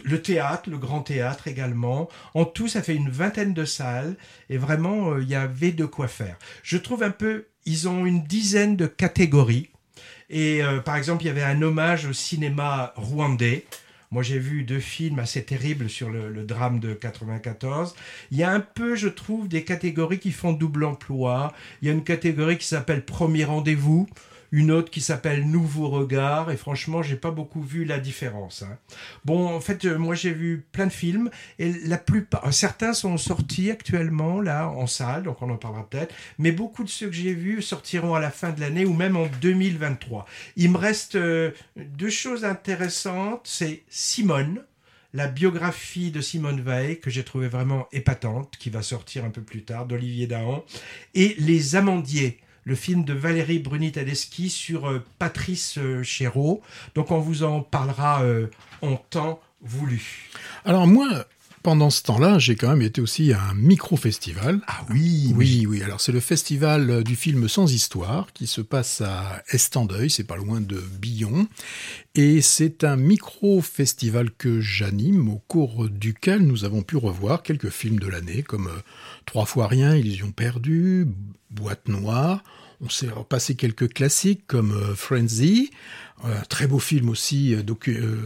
Le théâtre, le grand théâtre également. En tout, ça fait une vingtaine de salles. Et vraiment, euh, il y avait de quoi faire. Je trouve un peu, ils ont une dizaine de catégories. Et euh, par exemple, il y avait un hommage au cinéma rwandais. Moi, j'ai vu deux films assez terribles sur le, drame de 94. Il y a un peu, je trouve, des catégories qui font double emploi. Il y a une catégorie qui s'appelle Premier rendez-vous, une autre qui s'appelle Nouveau regard. Et franchement, j'ai pas beaucoup vu la différence. hein. Bon, en fait, euh, moi, j'ai vu plein de films et la plupart, certains sont sortis actuellement là en salle, donc on en parlera peut-être. Mais beaucoup de ceux que j'ai vus sortiront à la fin de l'année ou même en 2023. Il me reste euh, deux choses intéressantes. C'est Simone, la biographie de Simone Veil, que j'ai trouvé vraiment épatante, qui va sortir un peu plus tard, d'Olivier Dahan, et Les Amandiers, le film de Valérie Bruni-Tedeschi sur euh, Patrice euh, Chéreau. Donc on vous en parlera euh, en temps voulu. Alors moi, pendant ce temps-là, j'ai quand même été aussi à un micro-festival. Ah oui, Oui, oui. Alors c'est le festival euh, du film Sans Histoire qui se passe à Estendeuil, c'est pas loin de Billon, et c'est un micro-festival que j'anime au cours duquel nous avons pu revoir quelques films de l'année comme euh, Trois fois rien, Illusion perdue, Boîte noire. On s'est repassé quelques classiques comme euh, Frenzy, un très beau film aussi euh, docu- euh,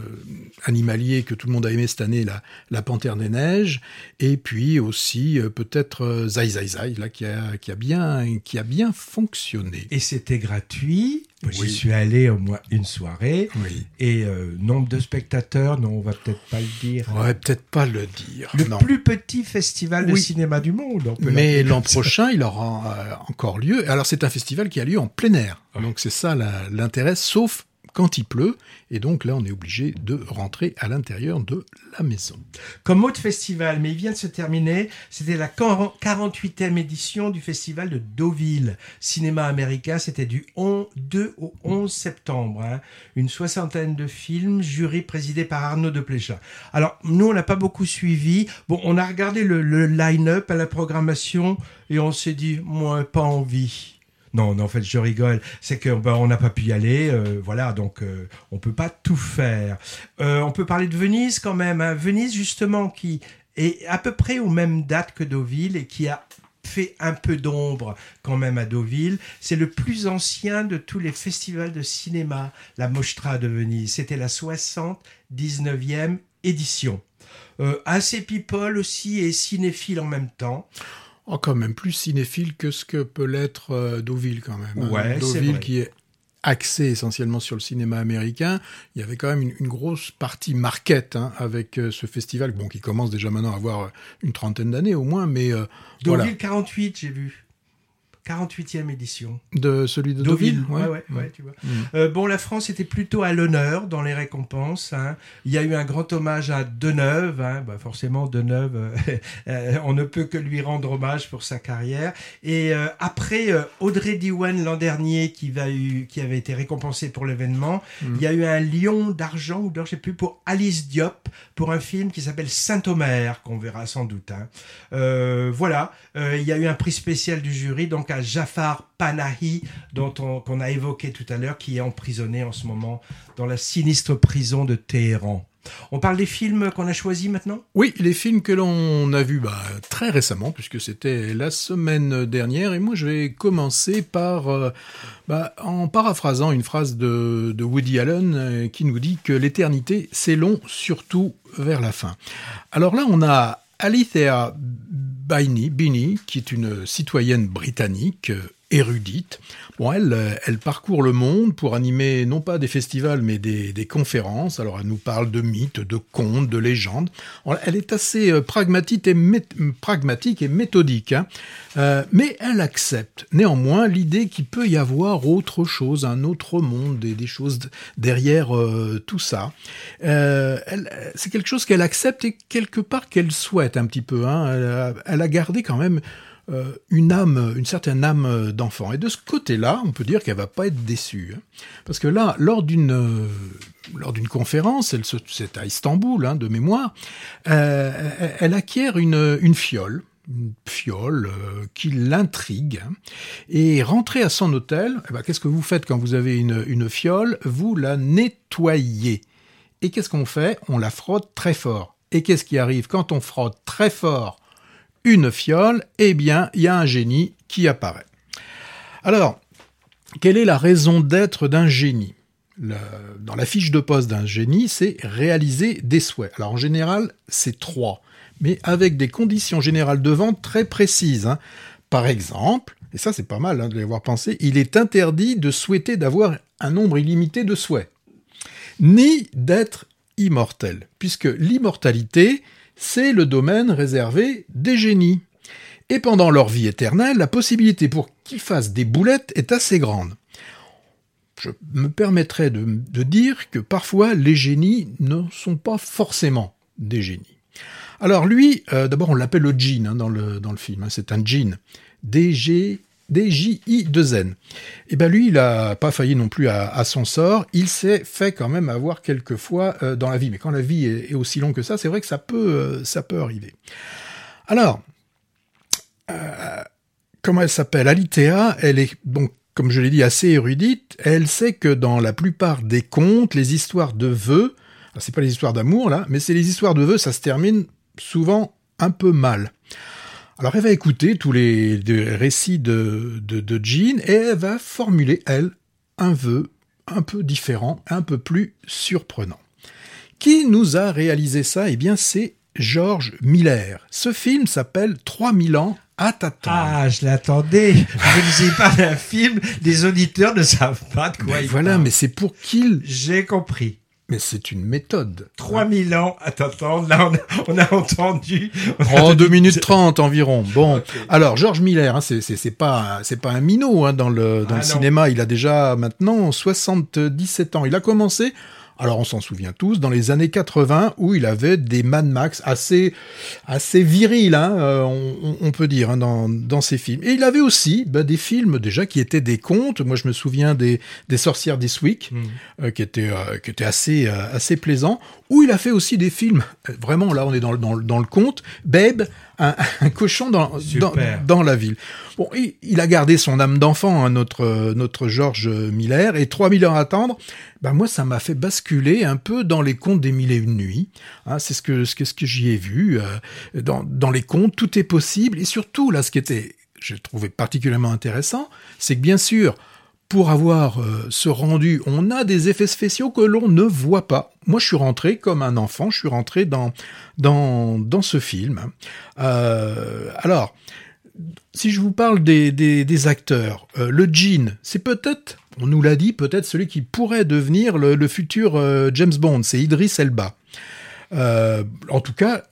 animalier que tout le monde a aimé cette année, la, la Panthère des Neiges, et puis aussi euh, peut-être euh, Zai Zai Zai, là, qui a, qui, a bien, qui a bien fonctionné. Et c'était gratuit. J'y Oui. suis allé au moins une soirée. Oui. Et euh, nombre de spectateurs, non, on va peut-être pas le dire. Ouais, peut-être pas le dire. Le non. plus petit festival de Oui. cinéma du monde. on Mais l'an prochain, il aura euh, encore lieu. Alors, c'est un festival qui a lieu en plein air. Donc, c'est ça l'intérêt, sauf quand il pleut. Et donc, là, on est obligé de rentrer à l'intérieur de la maison. Comme autre festival, mais il vient de se terminer, c'était la 48e édition du festival de Deauville. Cinéma américain, c'était du 11 2 au 11 septembre. hein. Une soixantaine de films, jury présidé par Arnaud de Pléchat. Alors, nous, on n'a pas beaucoup suivi. Bon, on a regardé le, le line-up à la programmation et on s'est dit, moi, pas envie. Non, non, en fait, je rigole. C'est que ben, on n'a pas pu y aller, euh, voilà. Donc, euh, on peut pas tout faire. Euh, on peut parler de Venise quand même. hein. Venise, justement, qui est à peu près aux mêmes dates que Deauville et qui a fait un peu d'ombre quand même à Deauville. C'est le plus ancien de tous les festivals de cinéma, la Mostra de Venise. C'était la 79e édition. Euh, assez people aussi et cinéphile en même temps. Oh, quand même plus cinéphile que ce que peut l'être euh, Deauville, quand même. hein. Ouais, Deauville qui est axé essentiellement sur le cinéma américain. Il y avait quand même une, une grosse partie market hein, avec euh, ce festival, bon, qui commence déjà maintenant à avoir euh, une trentaine d'années au moins, mais euh, Deauville voilà. 48, j'ai vu. 48e édition. De celui de Deauville, ouais, ouais, ouais, tu vois. Mm. Euh, bon, la France était plutôt à l'honneur dans les récompenses. hein. Il y a eu un grand hommage à Deneuve. Hein. Bah, forcément, Deneuve, euh, euh, on ne peut que lui rendre hommage pour sa carrière. Et euh, après Audrey Diwan l'an dernier, qui, va eu, qui avait été récompensée pour l'événement, Mm. il y a eu un lion d'argent ou d'or, je sais plus, pour Alice Diop, pour un film qui s'appelle Saint-Omer, qu'on verra sans doute. hein. Voilà, il y a eu un prix spécial du jury, donc Jafar Panahi, dont on, qu'on a évoqué tout à l'heure, qui est emprisonné en ce moment dans la sinistre prison de Téhéran. On parle des films qu'on a choisis maintenant? Oui, les films que l'on a vus bah, très récemment, puisque c'était la semaine dernière, et moi je vais commencer par, euh, bah, en paraphrasant une phrase de, de Woody Allen euh, qui nous dit que l'éternité c'est long, surtout vers la fin. Alors là, on a Alithea Bini, Bini, qui est une citoyenne britannique euh, érudite. Bon, elle, euh, elle parcourt le monde pour animer non pas des festivals, mais des, conférences. Alors, elle nous parle de mythes, de contes, de légendes. Elle est assez euh, pragmatique et, méthodique, hein. Euh, mais elle accepte néanmoins l'idée qu'il peut y avoir autre chose, un autre monde, des, des choses derrière tout ça. C'est quelque chose qu'elle accepte et quelque part qu'elle souhaite un petit peu. Hein. Elle a gardé quand même euh, une âme, une certaine âme d'enfant. Et de ce côté-là, on peut dire qu'elle va pas être déçue, hein. parce que là, lors d'une euh, lors d'une conférence, elle c'est à Istanbul, hein, de mémoire, euh, elle- acquiert une, une fiole, une fiole qui l'intrigue, hein. et rentrée à son hôtel, eh ben, qu'est-ce que vous faites quand vous avez une, une fiole? Vous la nettoyez. Et qu'est-ce qu'on fait? On la frotte très fort. Et qu'est-ce qui arrive quand on frotte très fort? Une fiole Eh bien, il y a un génie qui apparaît. Alors, quelle est la raison d'être d'un génie? Dans la fiche de poste d'un génie, c'est réaliser des souhaits. Alors en général, c'est trois, mais avec des conditions générales de vente très précises. hein. Par exemple, et ça c'est pas mal hein, de l'avoir pensé, il est interdit de souhaiter d'avoir un nombre illimité de souhaits, ni d'être immortel, puisque l'immortalité, c'est le domaine réservé des génies. Et pendant leur vie éternelle, la possibilité pour qu'ils fassent des boulettes est assez grande. Je me permettrai de, dire que parfois les génies ne sont pas forcément des génies. Alors lui, euh, d'abord on l'appelle le djinn hein, dans, le, dans le film, hein, c'est un djinn. D-G- D-J-I-2-N. Et ben lui, il a pas failli non plus à, son sort. Il s'est fait quand même avoir quelques fois euh, dans la vie. Mais quand la vie est, aussi longue que ça, c'est vrai que ça peut, euh, arriver. Alors, euh, comment elle s'appelle? Alitea, elle est donc, comme je l'ai dit, assez érudite. Elle sait que dans la plupart des contes, les histoires de vœux, c'est pas les histoires d'amour là, mais c'est les histoires de vœux, ça se termine souvent un peu mal. Alors elle va écouter tous les, les récits de, de, de Jean et elle va formuler, elle, un vœu un peu différent, un peu plus surprenant. Qui nous a réalisé ça? Eh bien, c'est George Miller. Ce film s'appelle 3000 ans à t'attendre. Ah, je l'attendais. Je ne sais pas d'un film, les auditeurs ne savent pas de quoi Ben ils voilà, mais c'est pour qu'il... J'ai compris. Mais c'est une méthode. 3000 ans à t'attendre. Là, on a, on a entendu. on a entendu- 2 minutes 30 environ. Bon, alors George Miller, hein, c'est pas c'est pas un minot hein, dans le dans Ah le non. cinéma. Il a déjà maintenant 77 ans. Il a commencé. Alors on s'en souvient tous dans les années 80 où il avait des Mad Max assez assez virils, hein, euh, on, peut dire hein, dans dans ses films. Et il avait aussi bah, des films déjà qui étaient des contes. Moi je me souviens des des sorcières d'Eastwick Mhm. euh, qui était euh, qui était assez euh, assez plaisant. Où il a fait aussi des films. euh, Vraiment là on est dans le dans le, dans le conte. Babe, un, un cochon dans, dans la ville. Bon, il, il a gardé son âme d'enfant, hein, notre euh, notre George Miller. Et 3000 ans à attendre. Ben moi ça m'a fait basculer un peu dans les contes des mille et une nuits. Hein, c'est ce que ce que ce que j'y ai vu euh, dans dans les contes. Tout est possible. Et surtout là, ce qui était je trouvais particulièrement intéressant, c'est que bien sûr pour avoir euh, ce rendu, on a des effets spéciaux que l'on ne voit pas. Moi, je suis rentré comme un enfant, je suis rentré dans dans dans ce film. Euh, alors, si je vous parle des des, acteurs, euh, le Jean, c'est peut-être, on nous l'a dit, peut-être celui qui pourrait devenir le, le futur James Bond, c'est Idris Elba. En tout cas,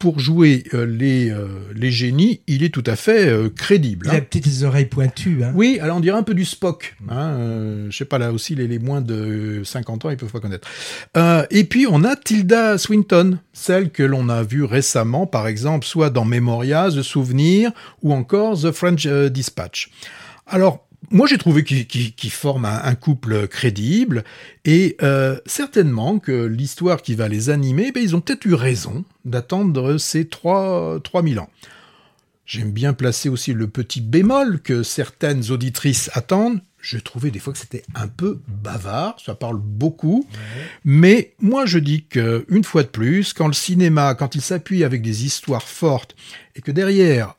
pour jouer euh, les, euh, les génies, il est tout à fait euh, crédible. Il hein. a peut-être les oreilles pointues. Hein. Oui, alors on dirait un peu du Spock. Hein, euh, je sais pas, là aussi, les, les moins de 50 ans, ils peuvent pas connaître. Euh, et puis, on a Tilda Swinton, celle que l'on a vue récemment, par exemple, soit dans Memoria, The Souvenir, ou encore The French euh, Dispatch. Alors, moi, j'ai trouvé qu'ils qu'ils forment un, un couple crédible, et euh, certainement que l'histoire qui va les animer, ben, ils ont peut-être eu raison d'attendre ces trois 3000 ans. J'aime bien placer aussi le petit bémol que certaines auditrices attendent. Je trouvais des fois que c'était un peu bavard, ça parle beaucoup, mais moi je dis que une fois de plus, quand le cinéma, quand il s'appuie avec des histoires fortes et que derrière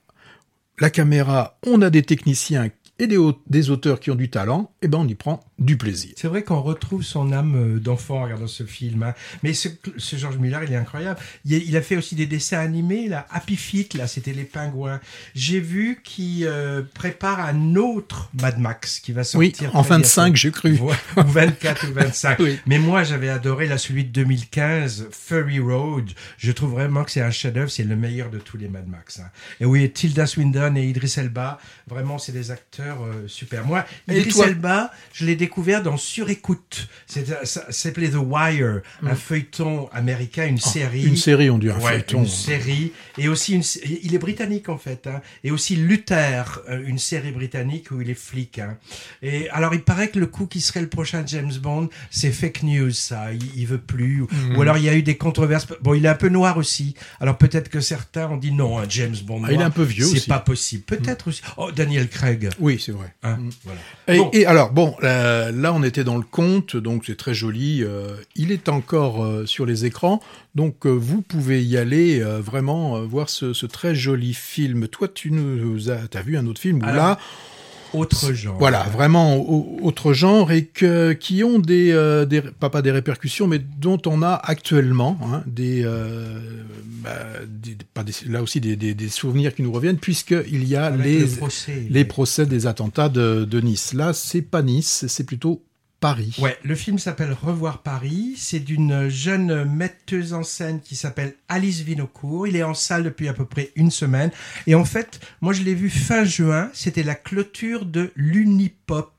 la caméra, on a des techniciens et des, au- des auteurs qui ont du talent, eh ben on y prend du plaisir. C'est vrai qu'on retrouve son âme euh, d'enfant en regardant ce film. hein. Mais ce, ce George Miller, il est incroyable. Il, il a fait aussi des dessins animés. Là, Happy Feet, là, c'était les pingouins. J'ai vu qu'il euh, prépare un autre Mad Max qui va Oui, sortir. en très 25, bientôt. j'ai cru. Ou 24 ou 25. Oui. Mais moi, j'avais adoré la celui de 2015, Furry Road. Je trouve vraiment que c'est un chef-d'œuvre, c'est le meilleur de tous les Mad Max. hein. Et oui, Tilda Swinton et Idris Elba, vraiment, c'est des acteurs euh, super. Moi, Et Idris toi Elba, je l'ai découvert dans Surécoute. C'est- Ça, s'appelait The Wire, un feuilleton américain, une série. Mm. Une série, on dirait un Ouais, feuilleton. une série et aussi une, il est britannique en fait hein, et aussi Luther euh, une série britannique où il est flic hein. et alors il paraît que le coup qui serait le prochain James Bond c'est fake news ça il, il veut plus ou, Mhm. ou alors il y a eu des controverses bon il est un peu noir aussi alors peut-être que certains ont dit non un James Bond Ah, il est noir, un peu vieux c'est aussi. pas possible peut-être aussi oh Daniel Craig Oui, c'est vrai. hein, voilà Et, Bon. et alors, bon, là, là, on était dans le conte, donc c'est très joli. euh, il est encore euh, sur les écrans, donc euh, vous pouvez y aller vraiment voir ce, ce très joli film. Toi, tu nous as, as vu un autre film où Alors, là, autre genre voilà, vraiment au- autre genre et que, qui ont des, euh, des, pas, pas des répercussions, mais dont on a actuellement hein, des, euh, bah, des- pas des- là aussi des, des- des souvenirs qui nous reviennent, puisqu'il y a Avec les, le procès, les procès des attentats de, de Nice. Là, c'est pas Nice, c'est plutôt Paris. Ouais, le film s'appelle Revoir Paris. C'est d'une jeune metteuse en scène qui s'appelle Alice Vinocourt. Il est en salle depuis à peu près une semaine. Et en fait, moi je l'ai vu fin juin. C'était la clôture de l'Unipop.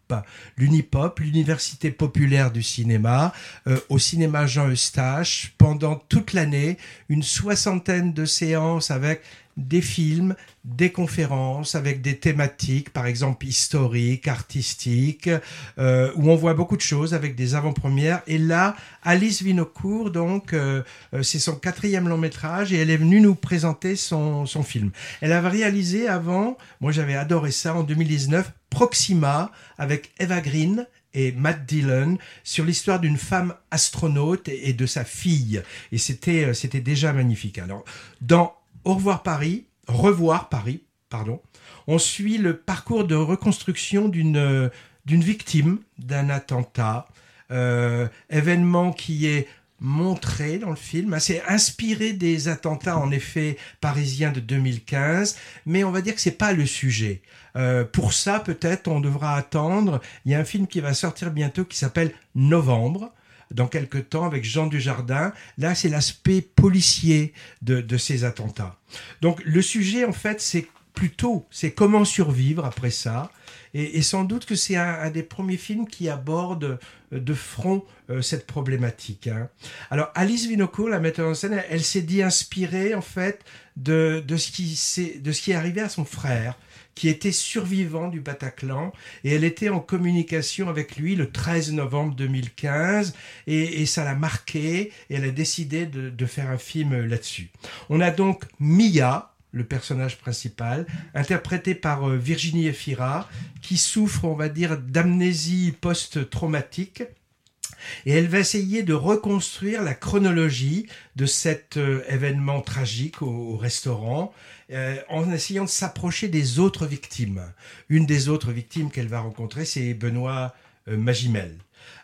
L'Unipop, l'Université populaire du cinéma, euh, au cinéma Jean Eustache, pendant toute l'année, une soixantaine de séances avec des films, des conférences avec des thématiques, par exemple historiques, artistiques, euh, où on voit beaucoup de choses avec des avant-premières. Et là, Alice Vinocourt, donc, euh, euh, c'est son quatrième long métrage et elle est venue nous présenter son, son film. Elle avait réalisé avant, moi j'avais adoré ça en 2019, Proxima avec Eva Green et Matt Dillon sur l'histoire d'une femme astronaute et, de sa fille. Et c'était euh, c'était déjà magnifique. Alors, dans Au revoir Paris, Revoir Paris, pardon, on suit le parcours de reconstruction d'une euh, victime d'un attentat, euh, événement qui est montré dans le film. C'est inspiré des attentats en effet parisiens de 2015, mais on va dire que c'est pas le sujet. Euh, pour ça, peut-être, on devra attendre. Il y a un film qui va sortir bientôt qui s'appelle Novembre dans quelques temps avec Jean Dujardin. Là, c'est l'aspect policier de, ces attentats. Donc, le sujet, en fait, c'est plutôt, c'est comment survivre après ça. Et, sans doute que c'est un, des premiers films qui aborde euh, de front euh, cette problématique. hein. Alors, Alice Vinocourt, la metteur en scène, elle, s'est dit inspirée, en fait, de, de, ce qui de ce qui est arrivé à son frère qui était survivant du Bataclan et elle était en communication avec lui le 13 novembre 2015 et, et ça l'a marqué et elle a décidé de, faire un film là-dessus. On a donc Mia, le personnage principal, interprété par euh, Virginie Efira, qui souffre, on va dire, d'amnésie post-traumatique. Et elle va essayer de reconstruire la chronologie de cet euh, événement tragique au, au restaurant euh, en essayant de s'approcher des autres victimes. Une des autres victimes qu'elle va rencontrer, c'est Benoît euh, Magimel.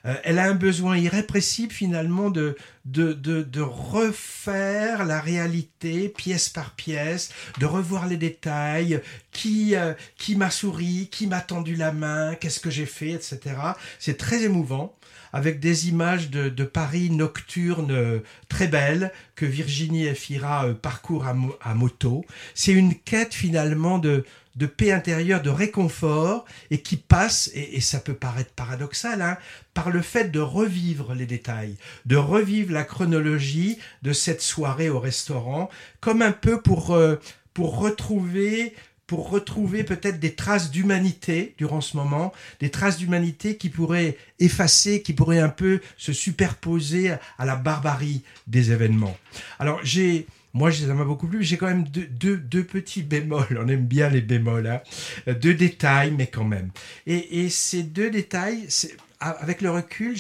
Euh, elle a un besoin irrépressible finalement de, de, de, de refaire la réalité pièce par pièce, de revoir les détails, qui, qui m'a souri, qui m'a tendu la main, qu'est-ce que j'ai fait, etc. C'est très émouvant avec des images de, de Paris nocturne euh, très belles que Virginie Efira euh, parcourt à, à moto. C'est une quête finalement de, de paix intérieure, de réconfort, et qui passe, et, et ça peut paraître paradoxal, hein, par le fait de revivre les détails, de revivre la chronologie de cette soirée au restaurant, comme un peu pour, euh, pour retrouver pour retrouver peut-être des traces d'humanité durant ce moment, des traces d'humanité qui pourraient effacer, qui pourraient un peu se superposer à la barbarie des événements. Alors j'ai, moi ça m'a beaucoup plu, j'ai quand même deux, deux, deux petits bémols, on aime bien les bémols, hein, deux détails mais quand même. Et, et ces deux détails, avec le recul,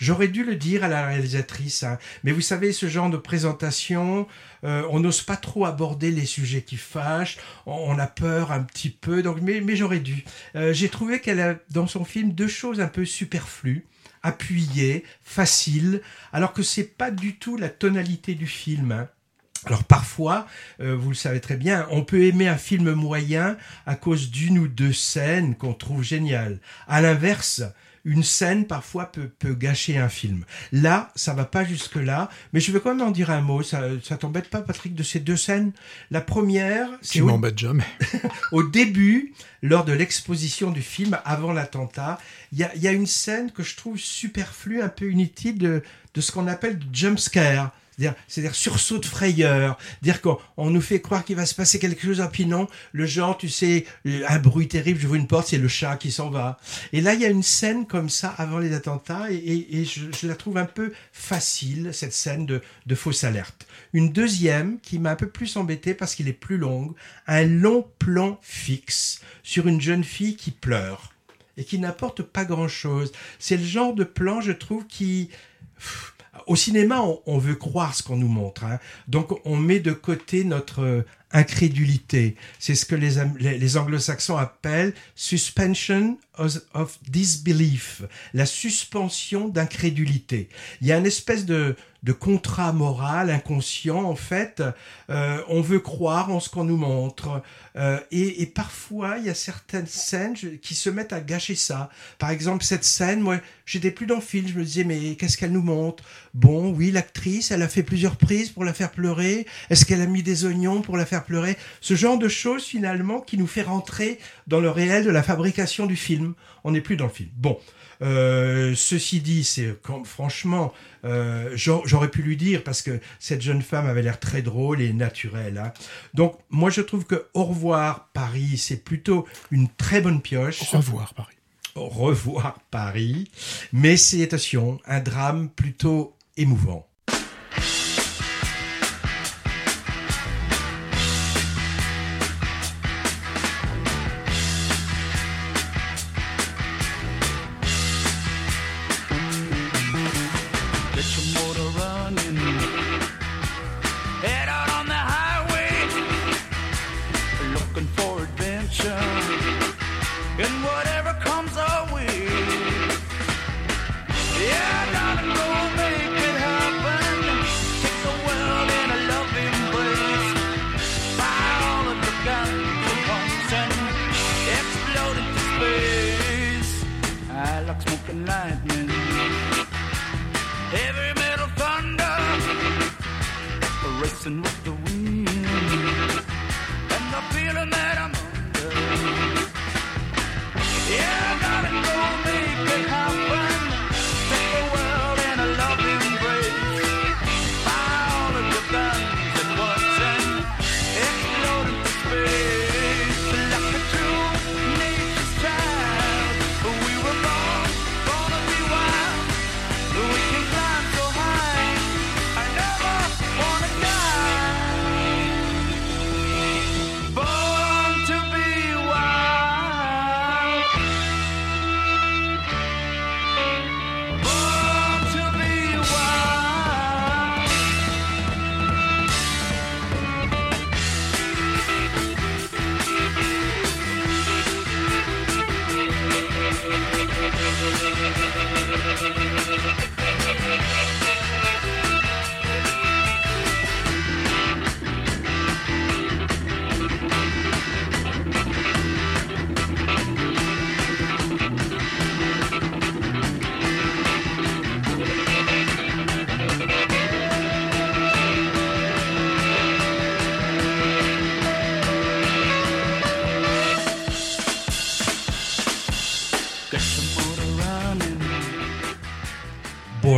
j'aurais dû le dire à la réalisatrice. hein. Mais vous savez, ce genre de présentation, euh, on n'ose pas trop aborder les sujets qui fâchent. On, on a peur un petit peu. Donc, mais, mais j'aurais dû. Euh, j'ai trouvé qu'elle a dans son film deux choses un peu superflues appuyées, faciles, alors que c'est pas du tout la tonalité du film. hein. Alors parfois, euh, vous le savez très bien, on peut aimer un film moyen à cause d'une ou deux scènes qu'on trouve géniales. À l'inverse, une scène parfois peut, peut gâcher un film. Là, ça va pas jusque là, mais je vais quand même en dire un mot. Ça, ça t'embête pas, Patrick, de ces deux scènes? La première, c'est au, jamais. au début, lors de l'exposition du film, avant l'attentat, il y a, y a une scène que je trouve superflue, un peu inutile de, de ce qu'on appelle jump scare. C'est-à-dire, sursaut de frayeur, dire qu'on on nous fait croire qu'il va se passer quelque chose, ah puis non, le genre, tu sais, un bruit terrible, vois une porte, c'est le chat qui s'en va. Et là, il y a une scène comme ça avant les attentats, et, je, la trouve un peu facile, cette scène de, fausse alerte. Une deuxième qui m'a un peu plus embêté parce qu'il est plus longue, un long plan fixe sur une jeune fille qui pleure et qui n'apporte pas grand-chose. C'est le genre de plan, je trouve, qui... Au cinéma, on, veut croire ce qu'on nous montre. hein. Donc, on met de côté notre euh, incrédulité. C'est ce que les, les, anglo-saxons appellent suspension of, disbelief, la suspension d'incrédulité. Il y a une espèce de, de contrat moral inconscient, en fait. Euh, on veut croire en ce qu'on nous montre. Euh, et, et parfois, il y a certaines scènes qui se mettent à gâcher ça. Par exemple, cette scène, moi, j'étais plus dans le film, je me disais, mais qu'est-ce qu'elle nous montre? Bon, oui, l'actrice, elle a fait plusieurs prises pour la faire pleurer. Est-ce qu'elle a mis des oignons pour la faire pleurer Ce genre de choses, finalement, qui nous fait rentrer dans le réel de la fabrication du film. On n'est plus dans le film. Bon. Euh, ceci dit, c'est franchement, euh, j'au- j'aurais pu lui dire parce que cette jeune femme avait l'air très drôle et naturelle. hein. Donc, moi, je trouve que Au revoir Paris, c'est plutôt une très bonne pioche. Au revoir, Paris. Au revoir Paris, mais c'est attention, un drame plutôt émouvant.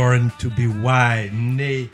Born to be wild, né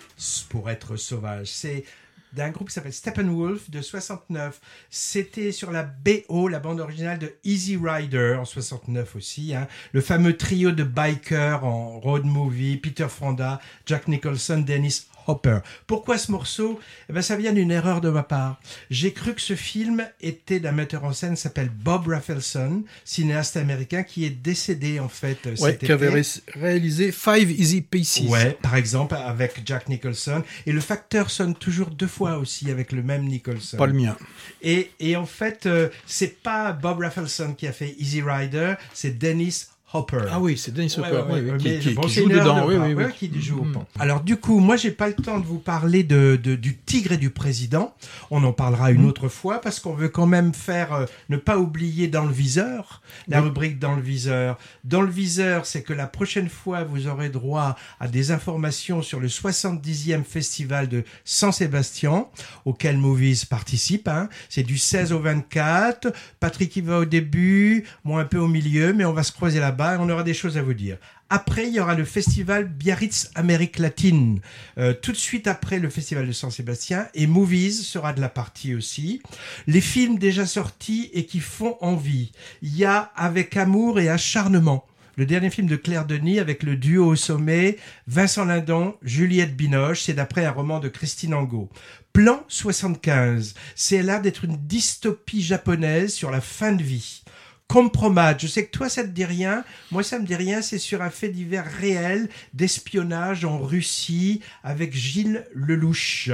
pour être sauvage. C'est d'un groupe qui s'appelle Steppenwolf de 69. C'était sur la BO, la bande originale de Easy Rider en 69 aussi. hein. Le fameux trio de bikers en road movie, Peter Fonda, Jack Nicholson, Dennis Hopper. Pourquoi ce morceau? Eh ben, Ça vient d'une erreur de ma part. J'ai cru que ce film était d'un metteur en scène qui s'appelle Bob Rafelson, cinéaste américain qui est décédé en fait Ouais, cet qui avait ré- réalisé Five Easy Pieces. Ouais, par exemple avec Jack Nicholson. Et le facteur sonne toujours deux fois aussi avec le même Nicholson. Pas le mien. Et, et en fait, euh, c'est pas Bob Rafelson qui a fait Easy Rider, c'est Dennis Hopper. Ah oui, c'est Dennis Hopper, ouais, ouais, qui, joue dedans. de Oui, oui, qui joue au Mhm. pan. Alors du coup, moi j'ai pas le temps de vous parler de, de- du tigre et du président. On en parlera une autre fois parce qu'on veut quand même faire euh, ne pas oublier dans le viseur la Oui. rubrique dans le viseur. Dans le viseur, c'est que la prochaine fois vous aurez droit à des informations sur le 70e festival de Saint-Sébastien auquel Movies participe. hein. C'est du 16 au 24. Patrick y va au début, moi un peu au milieu, mais on va se croiser là-bas et on aura des choses à vous dire. Après, il y aura le festival Biarritz Amérique latine, euh, tout de suite après le festival de Saint-Sébastien, et Movies sera de la partie aussi. Les films déjà sortis et qui font envie. Il y a Avec amour et acharnement. Le dernier film de Claire Denis avec le duo au sommet, Vincent Lindon, Juliette Binoche, c'est d'après un roman de Christine Angot. Plan 75, c'est l'air d'être une dystopie japonaise sur la fin de vie. Compromat, je sais que toi ça te dit rien, moi ça me dit rien, c'est sur un fait divers réel d'espionnage en Russie avec Gilles Lelouch.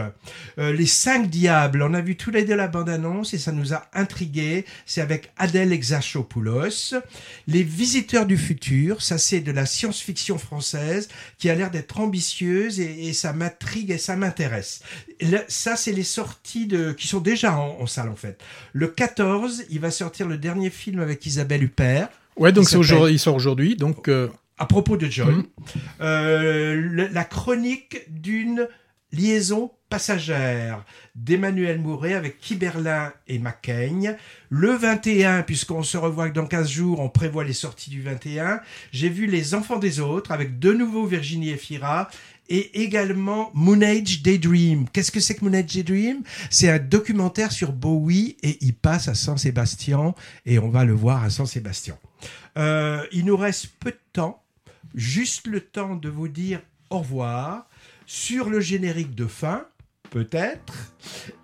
Euh, les cinq diables, on a vu tous les deux la bande-annonce et ça nous a intrigués, c'est avec Adèle Exarchopoulos. Les visiteurs du futur, ça c'est de la science-fiction française qui a l'air d'être ambitieuse et, ça m'intrigue et ça m'intéresse. Ça c'est les sorties de, qui sont déjà en, en salle en fait. Le 14, il va sortir le dernier film avec Isabelle Huppert. Ouais, donc aujourd'hui, il sort aujourd'hui. Donc, euh, À propos de John, Mhm. euh, le- la chronique d'une liaison passagère d'Emmanuel Mouret avec Kiberlin et Macaigne. Le 21, puisqu'on se revoit dans 15 jours, on prévoit les sorties du 21. J'ai vu Les Enfants des Autres avec de nouveau Virginie Efira et également Moon Age Daydream. Qu'est-ce que c'est que Moon Age Daydream? C'est un documentaire sur Bowie et il passe à Saint-Sébastien et on va le voir à Saint-Sébastien. Euh, il nous reste peu de temps, juste le temps de vous dire au revoir sur le générique de fin, peut-être.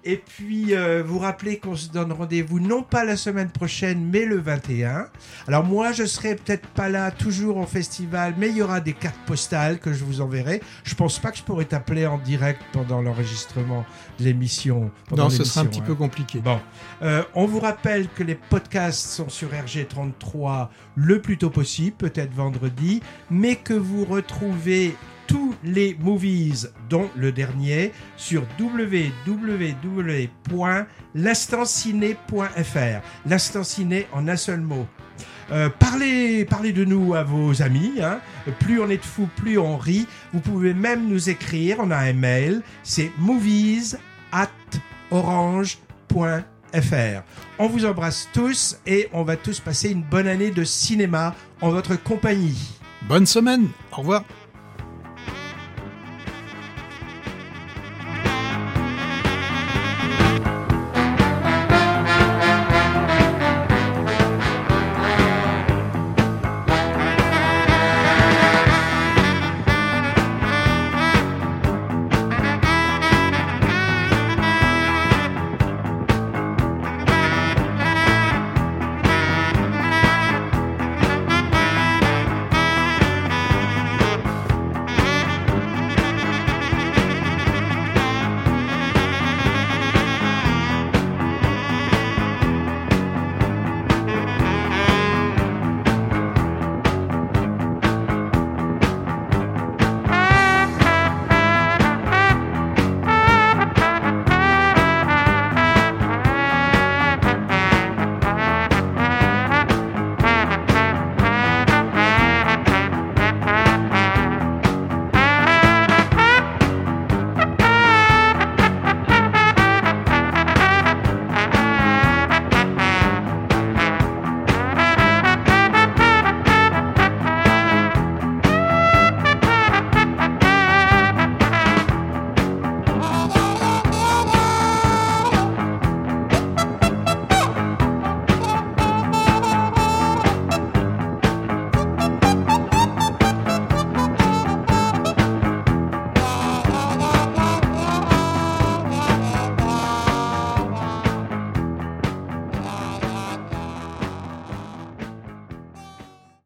Et puis, euh, vous rappelez qu'on se donne rendez-vous non pas la semaine prochaine, mais le 21. Alors moi, je serai peut-être pas là toujours en festival, mais il y aura des cartes postales que je vous enverrai. Je pense pas que je pourrai t'appeler en direct pendant l'enregistrement de l'émission. non, ce sera un petit hein. peu compliqué. Bon, Euh, on vous rappelle que les podcasts sont sur RG33 le plus tôt possible, peut-être vendredi, mais que vous retrouvez tous les movies, dont le dernier, sur www.l'instantciné.fr. L'instant ciné en un seul mot. Euh, parlez, parlez de nous à vos amis. hein. Plus on est de fous, plus on rit. Vous pouvez même nous écrire. On a un mail. C'est movies at orange.fr. On vous embrasse tous et on va tous passer une bonne année de cinéma en votre compagnie. Bonne semaine. Au revoir.